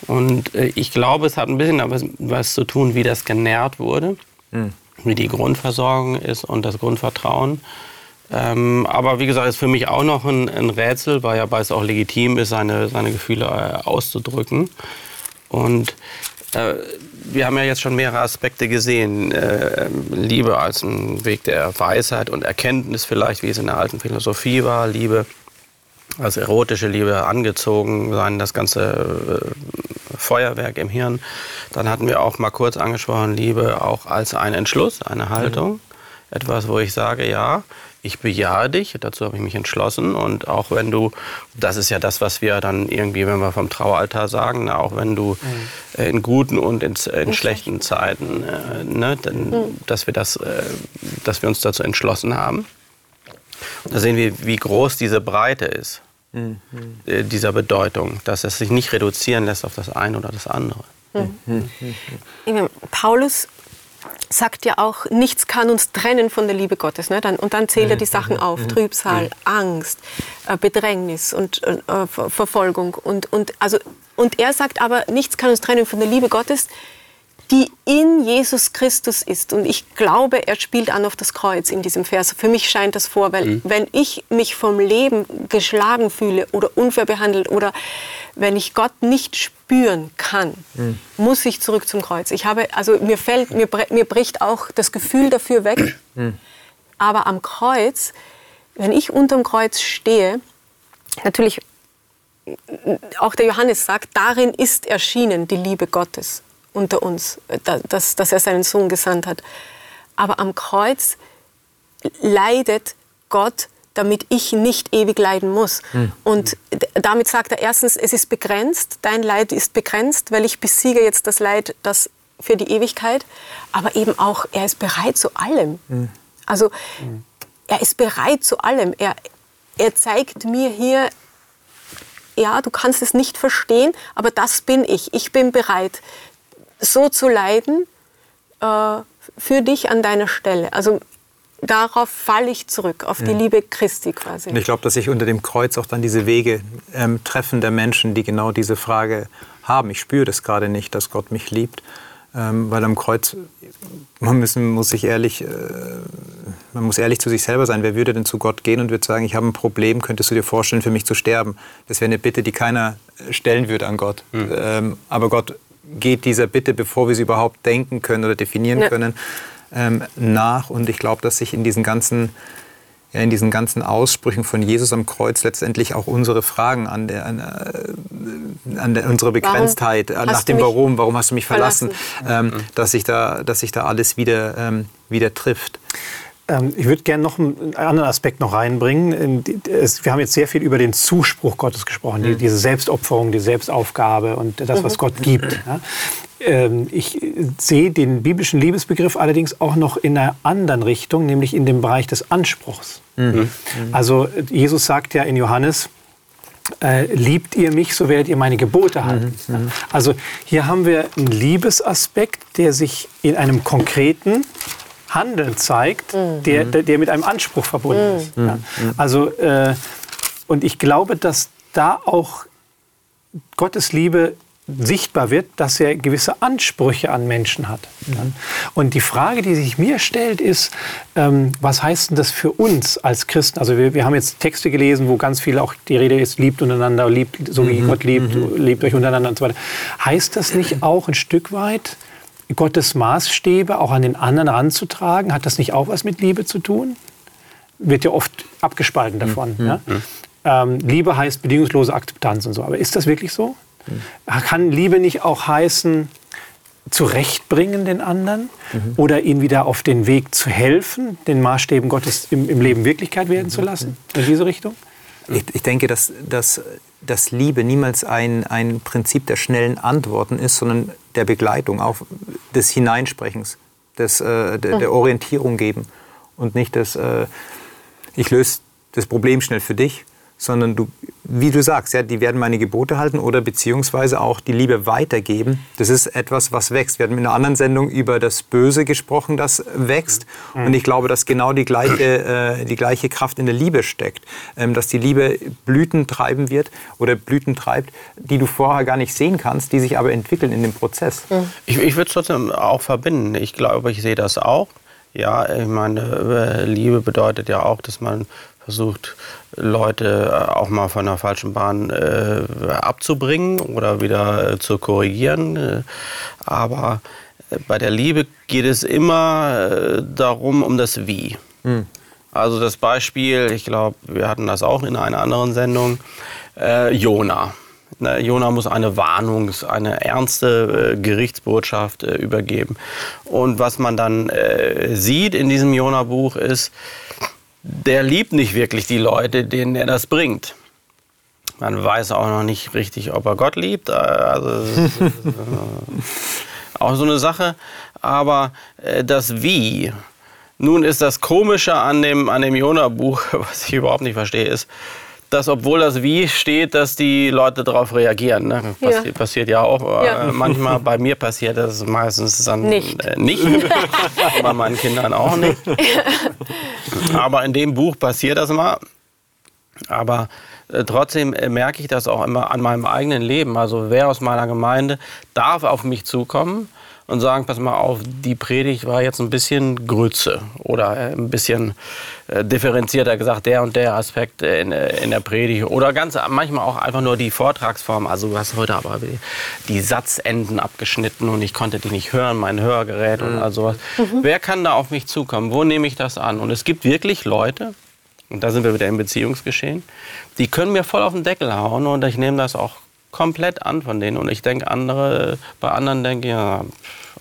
Und äh, ich glaube, es hat ein bisschen was, was zu tun, wie das genährt wurde, mhm. Wie die Grundversorgung ist und das Grundvertrauen. Ähm, aber wie gesagt, ist für mich auch noch ein, ein Rätsel, weil ja es auch legitim ist, seine, seine Gefühle äh, auszudrücken. Und äh, wir haben ja jetzt schon mehrere Aspekte gesehen. Äh, Liebe als ein Weg der Weisheit und Erkenntnis vielleicht, wie es in der alten Philosophie war. Liebe als erotische Liebe angezogen sein, das ganze äh, Feuerwerk im Hirn. Dann hatten wir auch mal kurz angesprochen, Liebe auch als ein Entschluss, eine Haltung. Mhm. Etwas, wo ich sage, ja, ich bejahe dich, dazu habe ich mich entschlossen. Und auch wenn du, das ist ja das, was wir dann irgendwie, wenn wir vom Traualtar sagen, auch wenn du mhm. in guten und in, in schlechten Zeiten, äh, ne, dann, mhm. dass, wir das, äh, dass wir uns dazu entschlossen haben. Da sehen wir, wie groß diese Breite ist, mhm. äh, dieser Bedeutung, dass es sich nicht reduzieren lässt auf das eine oder das andere. Mhm. Paulus sagt ja auch, nichts kann uns trennen von der Liebe Gottes. Ne? Und dann zählt er die Sachen auf, Trübsal, Angst, äh, Bedrängnis und äh, Verfolgung. Und, und, also, und er sagt aber, nichts kann uns trennen von der Liebe Gottes, die in Jesus Christus ist. Und ich glaube, er spielt an auf das Kreuz in diesem Vers. Für mich scheint das vor, weil mhm. wenn ich mich vom Leben geschlagen fühle oder unfair behandelt oder wenn ich Gott nicht spüren kann, mhm. muss ich zurück zum Kreuz. Ich habe, also mir fällt, mir, mir bricht auch das Gefühl dafür weg. Mhm. Aber am Kreuz, wenn ich unterm Kreuz stehe, natürlich auch der Johannes sagt, darin ist erschienen die Liebe Gottes unter uns, dass, dass er seinen Sohn gesandt hat. Aber am Kreuz leidet Gott, damit ich nicht ewig leiden muss. Mhm. Und damit sagt er erstens, es ist begrenzt, dein Leid ist begrenzt, weil ich besiege jetzt das Leid, das für die Ewigkeit. Aber eben auch, er ist bereit zu allem. Mhm. Also er ist bereit zu allem. Er, er zeigt mir hier, ja, du kannst es nicht verstehen, aber das bin ich. Ich bin bereit, so zu leiden äh, für dich an deiner Stelle. Also darauf falle ich zurück, auf die Liebe Christi quasi. Und ich glaube, dass sich unter dem Kreuz auch dann diese Wege ähm, treffen der Menschen, die genau diese Frage haben. Ich spüre das gerade nicht, dass Gott mich liebt. Ähm, weil am Kreuz, man müssen, muss sich ehrlich, äh, man muss ehrlich zu sich selber sein. Wer würde denn zu Gott gehen und würde sagen, ich habe ein Problem, könntest du dir vorstellen, für mich zu sterben? Das wäre eine Bitte, die keiner stellen würde an Gott. Mhm. Ähm, aber Gott geht dieser Bitte, bevor wir sie überhaupt denken können oder definieren ja. können, ähm, nach. Und ich glaube, dass sich in diesen ganzen ja, in diesen ganzen Aussprüchen von Jesus am Kreuz letztendlich auch unsere Fragen an, der, an, äh, an der, unsere Begrenztheit, warum nach dem Warum, warum hast du mich verlassen, verlassen? Ähm, dass, sich da, dass sich da alles wieder, ähm, wieder trifft. Ähm, ich würde gerne noch einen anderen Aspekt noch reinbringen. Wir haben jetzt sehr viel über den Zuspruch Gottes gesprochen, mhm. diese Selbstopferung, die Selbstaufgabe und das, was mhm. Gott gibt. Ähm, ich sehe den biblischen Liebesbegriff allerdings auch noch in einer anderen Richtung, nämlich in dem Bereich des Anspruchs. Mhm. mhm. Also Jesus sagt ja in Johannes, äh, liebt ihr mich, so werdet ihr meine Gebote halten. Mhm. Also hier haben wir einen Liebesaspekt, der sich in einem konkreten Handeln zeigt, mhm. der, der, mit einem Anspruch verbunden mhm. ist. Ja. Mhm. Also, äh, und ich glaube, dass da auch Gottes Liebe sichtbar wird, dass er gewisse Ansprüche an Menschen hat. Und die Frage, die sich mir stellt, ist, ähm, was heißt denn das für uns als Christen? Also wir, wir haben jetzt Texte gelesen, wo ganz viel auch die Rede ist, liebt untereinander, liebt so wie mhm. Gott liebt, mhm. lebt euch untereinander und so weiter. Heißt das nicht auch ein Stück weit, Gottes Maßstäbe auch an den anderen ranzutragen? Hat das nicht auch was mit Liebe zu tun? Wird ja oft abgespalten davon. Mhm. Ja? Mhm. Ähm, Liebe heißt bedingungslose Akzeptanz und so. Aber ist das wirklich so? Kann Liebe nicht auch heißen, zurechtbringen den anderen mhm. oder ihn wieder auf den Weg zu helfen, den Maßstäben Gottes im, im Leben Wirklichkeit werden zu lassen? In diese Richtung? Ich, ich denke, dass, dass, dass Liebe niemals ein, ein Prinzip der schnellen Antworten ist, sondern der Begleitung, auch des Hineinsprechens, des, äh, der, der, Orientierung geben und nicht des, äh, ich löse das Problem schnell für dich, sondern du, wie du sagst, ja, die werden meine Gebote halten oder beziehungsweise auch die Liebe weitergeben. Das ist etwas, was wächst. Wir hatten in einer anderen Sendung über das Böse gesprochen, das wächst. Und ich glaube, dass genau die gleiche, äh, die gleiche Kraft in der Liebe steckt. Ähm, dass die Liebe Blüten treiben wird oder Blüten treibt, die du vorher gar nicht sehen kannst, die sich aber entwickeln in dem Prozess. Ich, ich würde es trotzdem auch verbinden. Ich glaube, ich sehe das auch. Ja, ich meine, äh, Liebe bedeutet ja auch, dass man versucht, Leute äh, auch mal von der falschen Bahn äh, abzubringen oder wieder äh, zu korrigieren. Äh, aber äh, bei der Liebe geht es immer äh, darum, um das Wie. Mhm. Also das Beispiel, ich glaube, wir hatten das auch in einer anderen Sendung, Jona. Ne, Jona muss eine Warnung, eine ernste Gerichtsbotschaft übergeben. Und was man dann sieht in diesem Jona-Buch ist, der liebt nicht wirklich die Leute, denen er das bringt. Man weiß auch noch nicht richtig, ob er Gott liebt. Also, (laughs) auch so eine Sache. Aber äh, das Wie. Nun ist das Komische an dem, an dem Jona-Buch, (laughs) was ich überhaupt nicht verstehe, ist, dass obwohl das Wie steht, dass die Leute darauf reagieren. Ne? Passi ja. Passiert ja auch. Äh, ja. manchmal bei mir passiert das meistens dann nicht. Äh, nicht. (laughs) bei meinen Kindern auch nicht. (laughs) Aber in dem Buch passiert das mal. Aber äh, trotzdem äh, merke ich das auch immer an meinem eigenen Leben. Also wer aus meiner Gemeinde darf auf mich zukommen und sagen, pass mal auf, die Predigt war jetzt ein bisschen Grütze oder äh, ein bisschen äh, differenzierter gesagt, der und der Aspekt in, äh, in der Predigt oder ganz manchmal auch einfach nur die Vortragsform. Also du hast heute aber die Satzenden abgeschnitten und ich konnte die nicht hören, mein Hörgerät mhm. und all sowas. Mhm. Wer kann da auf mich zukommen? Wo nehme ich das an? Und es gibt wirklich Leute, und da sind wir wieder im Beziehungsgeschehen, die können mir voll auf den Deckel hauen und ich nehme das auch komplett an von denen. Und ich denke, andere, bei anderen denke ich, ja,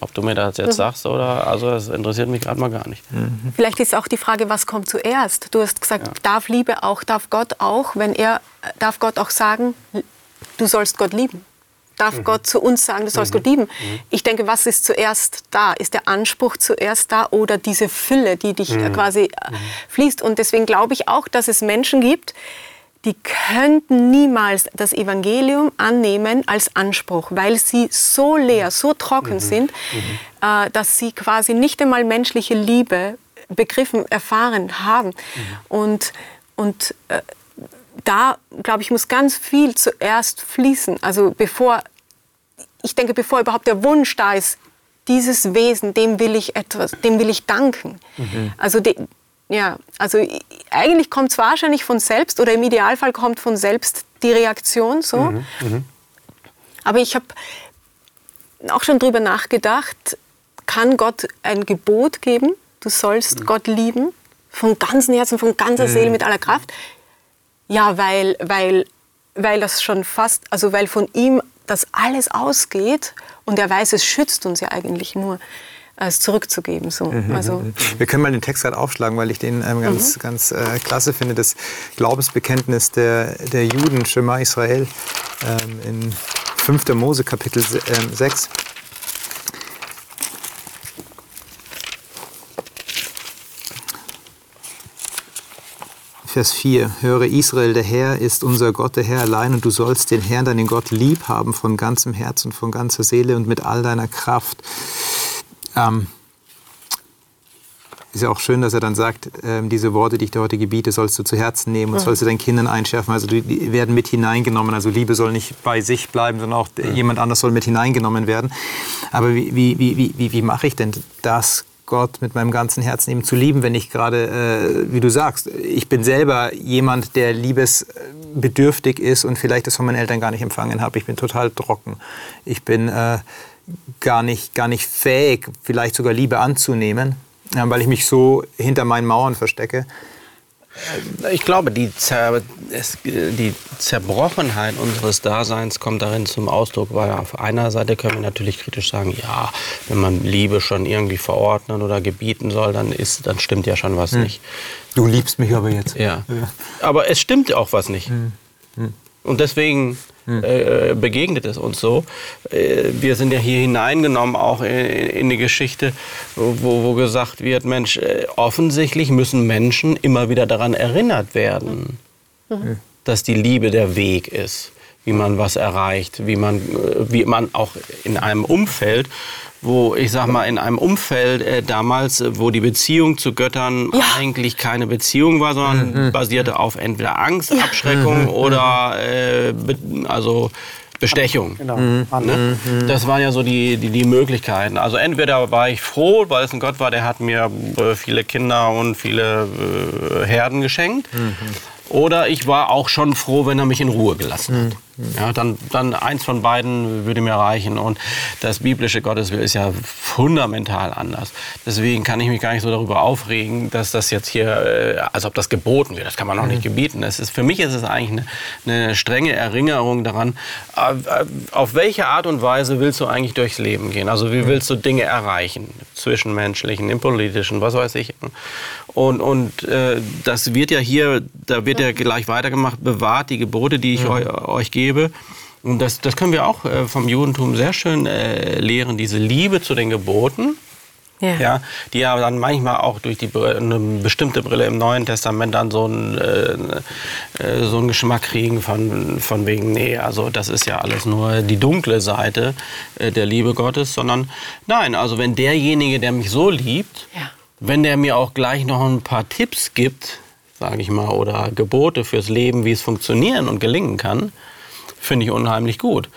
ob du mir das jetzt mhm. sagst oder, also das interessiert mich gerade mal gar nicht. Mhm. Vielleicht ist auch die Frage, was kommt zuerst? Du hast gesagt, ja. darf Liebe auch, darf Gott auch, wenn er, darf Gott auch sagen, du sollst Gott lieben? Darf mhm. Gott zu uns sagen, du sollst mhm. Gott lieben? Mhm. Ich denke, was ist zuerst da? Ist der Anspruch zuerst da oder diese Fülle, die dich mhm. quasi äh, fließt? Und deswegen glaube ich auch, dass es Menschen gibt, die könnten niemals das Evangelium annehmen als Anspruch, weil sie so leer, so trocken mhm. sind, mhm. Äh, dass sie quasi nicht einmal menschliche Liebe begriffen, erfahren haben. Mhm. Und, und äh, da, glaube ich, muss ganz viel zuerst fließen. Also bevor, ich denke, bevor überhaupt der Wunsch da ist, dieses Wesen, dem will ich etwas, dem will ich danken. Mhm. Also de, ja, also eigentlich kommt es wahrscheinlich von selbst oder im Idealfall kommt von selbst die Reaktion so. Mhm, mh. Aber ich habe auch schon darüber nachgedacht, kann Gott ein Gebot geben, du sollst mhm. Gott lieben, von ganzem Herzen, von ganzer Seele, mhm. mit aller Kraft? Ja, weil, weil, weil das schon fast, also weil von ihm das alles ausgeht und er weiß, es schützt uns ja eigentlich nur es zurückzugeben. So. Mhm. Also mhm. Wir können mal den Text gerade aufschlagen, weil ich den ähm, ganz, mhm. ganz äh, klasse finde. Das Glaubensbekenntnis der, der Juden, Shema Israel, ähm, in 5. Mose Kapitel äh, 6. Vers 4. Höre Israel, der Herr ist unser Gott, der Herr allein, und du sollst den Herrn, deinen Gott, lieb haben von ganzem Herzen, von ganzer Seele und mit all deiner Kraft. Ähm, ist ja auch schön, dass er dann sagt, ähm, diese Worte, die ich dir heute gebiete, sollst du zu Herzen nehmen und sollst du deinen Kindern einschärfen. Also die, die werden mit hineingenommen. Also Liebe soll nicht bei sich bleiben, sondern auch jemand anders soll mit hineingenommen werden. Aber wie, wie, wie, wie, wie mache ich denn das, Gott mit meinem ganzen Herzen eben zu lieben, wenn ich gerade, äh, wie du sagst, ich bin selber jemand, der liebesbedürftig ist und vielleicht das von meinen Eltern gar nicht empfangen habe. Ich bin total trocken. Ich bin äh, gar, nicht, gar nicht fähig, vielleicht sogar Liebe anzunehmen, ja, weil ich mich so hinter meinen Mauern verstecke. Ich glaube, die, Zer es, die, Zerbrochenheit unseres Daseins kommt darin zum Ausdruck, weil auf einer Seite können wir natürlich kritisch sagen, ja, wenn man Liebe schon irgendwie verordnen oder gebieten soll, dann, ist, dann stimmt ja schon was hm. nicht. Du liebst mich aber jetzt. Ja. ja. Aber es stimmt auch was nicht. Hm. Hm. Und deswegen äh, begegnet es uns so. Äh, wir sind ja hier hineingenommen auch in, in die Geschichte, wo, wo, gesagt wird, Mensch, äh, offensichtlich müssen Menschen immer wieder daran erinnert werden, mhm. dass die Liebe der Weg ist, wie man was erreicht, wie man, äh, wie man auch in einem Umfeld wo ich sag mal in einem Umfeld äh, damals, äh, wo die Beziehung zu Göttern ja. eigentlich keine Beziehung war, sondern mhm. basierte auf entweder Angst, ja. Abschreckung mhm. oder äh, be also Bestechung. Genau. Mhm. Ne? Mhm. Das waren ja so die, die, die, Möglichkeiten. Also entweder war ich froh, weil es ein Gott war, der hat mir äh, viele Kinder und viele äh, Herden geschenkt. Mhm. Oder ich war auch schon froh, wenn er mich in Ruhe gelassen hat. Ja, dann, dann eins von beiden würde mir reichen. Und das biblische Gottesbild ist ja fundamental anders. Deswegen kann ich mich gar nicht so darüber aufregen, dass das jetzt hier, äh, als ob das geboten wird. Das kann man noch nicht mhm. gebieten. Es ist, für mich ist es eigentlich eine, eine strenge Erinnerung daran, äh, auf welche Art und Weise willst du eigentlich durchs Leben gehen? Also wie mhm. willst du Dinge erreichen? Zwischenmenschlichen, im politischen, was weiß ich. Und, und äh, das wird ja hier, da wird ja gleich weitergemacht, bewahrt die Gebote, die ich euch, euch gebe gebe. Und das, das können wir auch äh, vom Judentum sehr schön äh, lehren, diese Liebe zu den Geboten. Ja. ja. die ja dann manchmal auch durch die eine bestimmte Brille im Neuen Testament dann so einen, äh, äh, so einen Geschmack kriegen von, von wegen, nee, also das ist ja alles nur die dunkle Seite der Liebe Gottes, sondern nein, also wenn derjenige, der mich so liebt, ja. wenn der mir auch gleich noch ein paar Tipps gibt, sage ich mal, oder Gebote fürs Leben, wie es funktionieren und gelingen kann, finde ich unheimlich gut.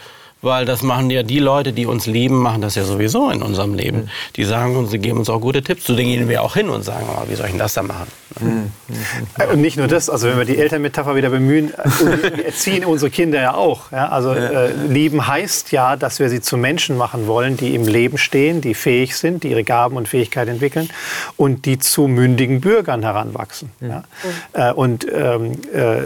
Weil das machen ja die Leute, die uns lieben, machen das ja sowieso in unserem Leben. Mhm. Die sagen uns, sie geben uns auch gute Tipps. Zu denen gehen wir auch hin und sagen, oh, wie soll ich denn das da machen? Mhm. Und nicht nur das, also wenn wir die Elternmetapher wieder bemühen, wir (laughs) erziehen unsere Kinder ja auch. Ja? Also äh, lieben heißt ja, dass wir sie zu Menschen machen wollen, die im Leben stehen, die fähig sind, die ihre Gaben und Fähigkeiten entwickeln und die zu mündigen Bürgern heranwachsen. Mhm. Ja? Äh, und ähm, äh,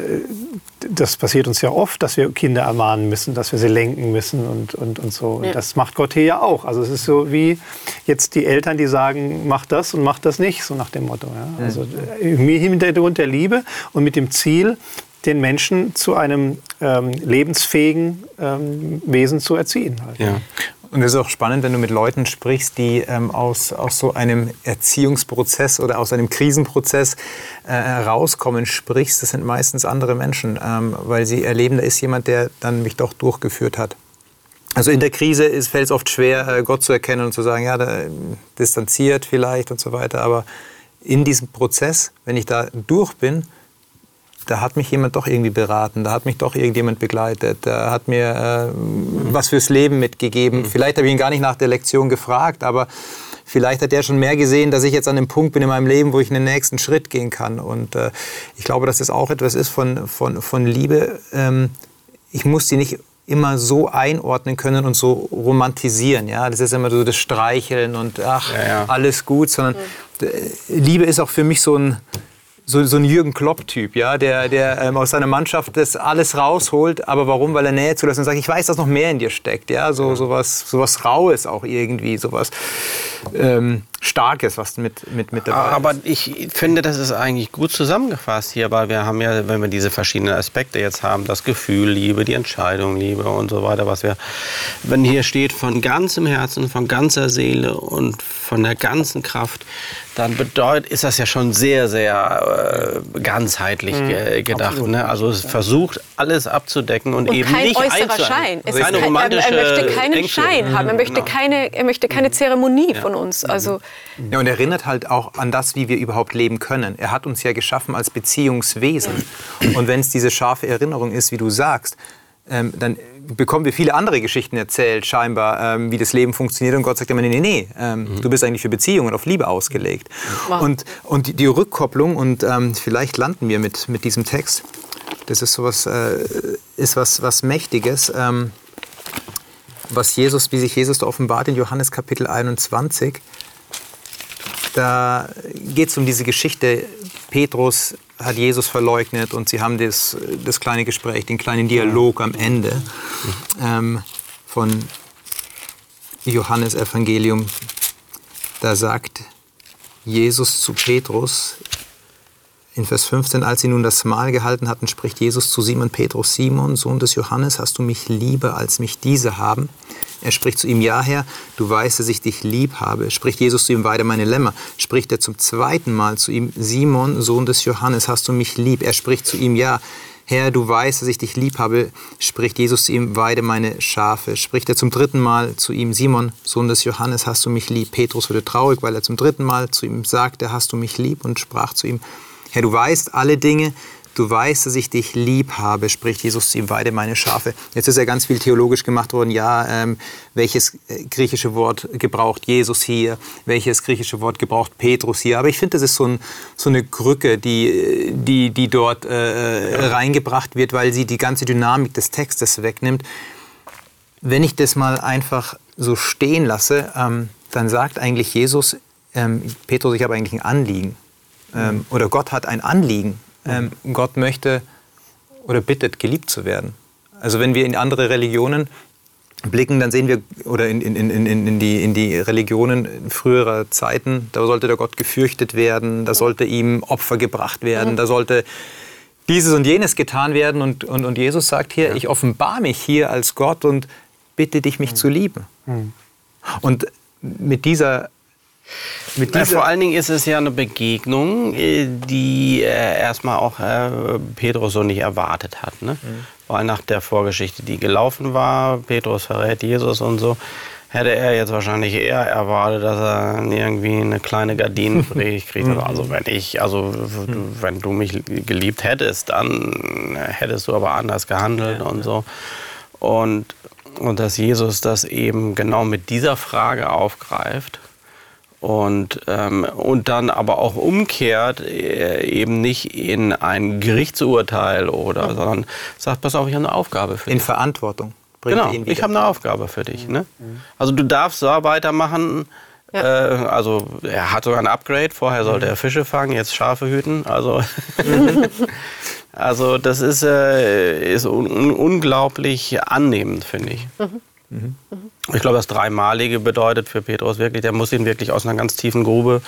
das passiert uns ja oft, dass wir Kinder ermahnen müssen, dass wir sie lenken müssen und, und, und so. Und das macht Gott hier ja auch. Also es ist so wie jetzt die Eltern, die sagen, mach das und mach das nicht, so nach dem Motto. Ja? Also äh, im Hintergrund der Liebe und mit dem Ziel, den Menschen zu einem ähm, lebensfähigen ähm, Wesen zu erziehen. Halt. Ja. Und es ist auch spannend, wenn du mit Leuten sprichst, die ähm, aus, aus so einem Erziehungsprozess oder aus einem Krisenprozess äh, herauskommen, sprichst. Das sind meistens andere Menschen, ähm, weil sie erleben, da ist jemand, der dann mich doch durchgeführt hat. Also in der Krise fällt es oft schwer, äh, Gott zu erkennen und zu sagen, ja, da, distanziert vielleicht und so weiter. Aber in diesem Prozess, wenn ich da durch bin, da hat mich jemand doch irgendwie beraten, da hat mich doch irgendjemand begleitet, da hat mir äh, was fürs Leben mitgegeben. Mhm. Vielleicht habe ich ihn gar nicht nach der Lektion gefragt, aber vielleicht hat er schon mehr gesehen, dass ich jetzt an dem Punkt bin in meinem Leben, wo ich den nächsten Schritt gehen kann. Und äh, ich glaube, dass das auch etwas ist von, von, von Liebe. Ähm, ich muss sie nicht immer so einordnen können und so romantisieren. Ja? Das ist immer so das Streicheln und ach, ja, ja. alles gut, sondern mhm. Liebe ist auch für mich so ein so, so ein Jürgen Klopp-Typ, ja, der, der ähm, aus seiner Mannschaft das alles rausholt. Aber warum? Weil er Nähe zulässt und sagt, ich weiß, dass noch mehr in dir steckt. Ja, so, so, was, so was Raues auch irgendwie, so was ähm, Starkes, was mit, mit, mit dabei ist. Aber ich finde, das ist eigentlich gut zusammengefasst hier, weil wir haben ja, wenn wir diese verschiedenen Aspekte jetzt haben, das Gefühl, Liebe, die Entscheidung, Liebe und so weiter, was wir, wenn hier steht, von ganzem Herzen, von ganzer Seele und von der ganzen Kraft, dann bedeutet, ist das ja schon sehr, sehr äh, ganzheitlich mhm, gedacht. Ne? Also es versucht alles abzudecken und, und eben kein nicht äußerer Schein. Es keine kein, romantische er, möchte keinen Ängste. Schein haben. Er möchte, genau. keine, er möchte keine Zeremonie ja. von uns. Also Ja, und erinnert halt auch an das, wie wir überhaupt leben können. Er hat uns ja geschaffen als Beziehungswesen. Und wenn es diese scharfe Erinnerung ist, wie du sagst, ähm, dann bekommen wir viele andere Geschichten erzählt, scheinbar, ähm, wie das Leben funktioniert. Und Gott sagt immer, nee, nee, nee, ähm, mhm. du bist eigentlich für Beziehungen auf Liebe ausgelegt. Wow. Und, und die, die Rückkopplung, und ähm, vielleicht landen wir mit, mit diesem Text, das ist sowas, äh, ist was, was Mächtiges, ähm, was Jesus, wie sich Jesus da offenbart in Johannes Kapitel 21. Da geht es um diese Geschichte, Petrus hat Jesus verleugnet und sie haben das, das kleine Gespräch, den kleinen Dialog am Ende ähm, von Johannes Evangelium. Da sagt Jesus zu Petrus in Vers 15, als sie nun das Mahl gehalten hatten, spricht Jesus zu Simon Petrus, Simon, Sohn des Johannes, hast du mich lieber, als mich diese haben? Er spricht zu ihm, ja Herr, du weißt, dass ich dich lieb habe. Spricht Jesus zu ihm, weide meine Lämmer. Spricht er zum zweiten Mal zu ihm, Simon, Sohn des Johannes, hast du mich lieb? Er spricht zu ihm, ja Herr, du weißt, dass ich dich lieb habe, spricht Jesus zu ihm, weide meine Schafe. Spricht er zum dritten Mal zu ihm, Simon, Sohn des Johannes, hast du mich lieb? Petrus wurde traurig, weil er zum dritten Mal zu ihm sagte, hast du mich lieb? Und sprach zu ihm, Herr, du weißt alle Dinge, Du weißt, dass ich dich lieb habe, spricht Jesus zu ihm, weide meine Schafe. Jetzt ist ja ganz viel theologisch gemacht worden. Ja, ähm, welches äh, griechische Wort gebraucht Jesus hier? Welches griechische Wort gebraucht Petrus hier? Aber ich finde, das ist so, ein, so, eine Krücke, die, die, die dort äh, reingebracht wird, weil sie die ganze Dynamik des Textes wegnimmt. Wenn ich das mal einfach so stehen lasse, ähm, dann sagt eigentlich Jesus, ähm, Petrus, ich habe eigentlich ein Anliegen. Ähm, oder Gott hat ein Anliegen ähm, Gott möchte oder bittet, geliebt zu werden. Also wenn wir in andere Religionen blicken, dann sehen wir, oder in, in, in, in, die, in die Religionen früherer Zeiten, da sollte der Gott gefürchtet werden, da sollte ihm Opfer gebracht werden, mhm. da sollte dieses und jenes getan werden. Und, und, und Jesus sagt hier, ja. ich offenbar mich hier als Gott und bitte dich, mich mhm. zu lieben. Mhm. Und mit dieser na, vor allen Dingen ist es ja eine Begegnung, äh, die äh, erstmal auch äh, Petrus so nicht erwartet hat. Ne? Mhm. Weil nach der Vorgeschichte, die gelaufen war, Petrus verrät Jesus und so, hätte er jetzt wahrscheinlich eher erwartet, dass er irgendwie eine kleine Gardinenpredigt kriegt. Mhm. (laughs) also wenn ich, also mhm. wenn du mich geliebt hättest, dann hättest du aber anders gehandelt ja, und ja. so. Und, und dass Jesus das eben genau mit dieser Frage aufgreift und, ähm, und dann aber auch umkehrt äh, eben nicht in ein Gerichtsurteil oder, mhm. sondern sagt, pass auf, ich habe eine Aufgabe für in dich. In Verantwortung. Genau, ich habe eine Aufgabe für dich. Ne? Mhm. Also du darfst so weitermachen. Ja. Äh, also er hat sogar ein Upgrade. Vorher sollte er Fische fangen, jetzt Schafe hüten. Also, (laughs) also das ist, äh, ist un unglaublich annehmend, finde ich. Mhm. Mhm. Ich glaube, das Dreimalige bedeutet für Petrus wirklich, der muss ihn wirklich aus einer ganz tiefen Grube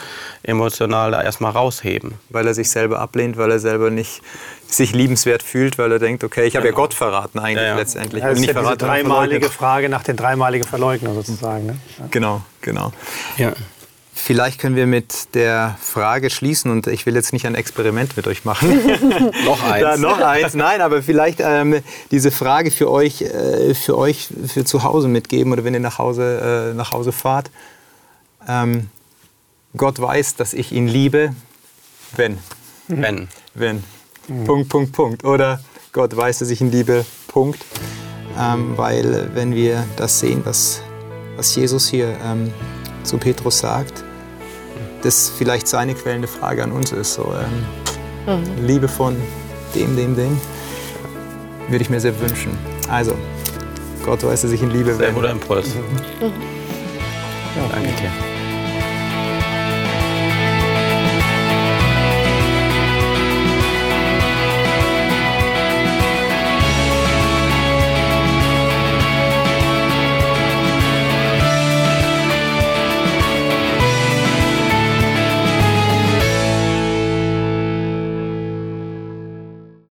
emotional da erstmal rausheben. Weil er sich selber ablehnt, weil er selber nicht sich liebenswert fühlt, weil er denkt, okay, ich habe genau. ja Gott verraten eigentlich ja, ja. letztendlich. Ja, das ist diese dreimalige Frage nach den dreimaligen Verleugner sozusagen. Ne? Genau, genau. Ja. Vielleicht können wir mit der Frage schließen und ich will jetzt nicht ein Experiment mit euch machen. (laughs) noch eins. Da, noch eins, nein, aber vielleicht ähm, diese Frage für euch, äh, für euch für zu Hause mitgeben oder wenn ihr nach Hause, äh, nach Hause fahrt. Ähm, Gott weiß, dass ich ihn liebe, wenn. Wenn. Wenn. Mhm. Punkt, Punkt, Punkt. Oder Gott weiß, dass ich ihn liebe, Punkt. Ähm, weil wenn wir das sehen, was, was Jesus hier ähm, zu Petrus sagt, das vielleicht seine quälende Frage an uns ist. So, ähm, mhm. Liebe von dem, dem, dem, würde ich mir sehr wünschen. Also, Gott weiß, dass ich in Liebe Sehr guter Impuls. Mhm. Ja. Danke dir.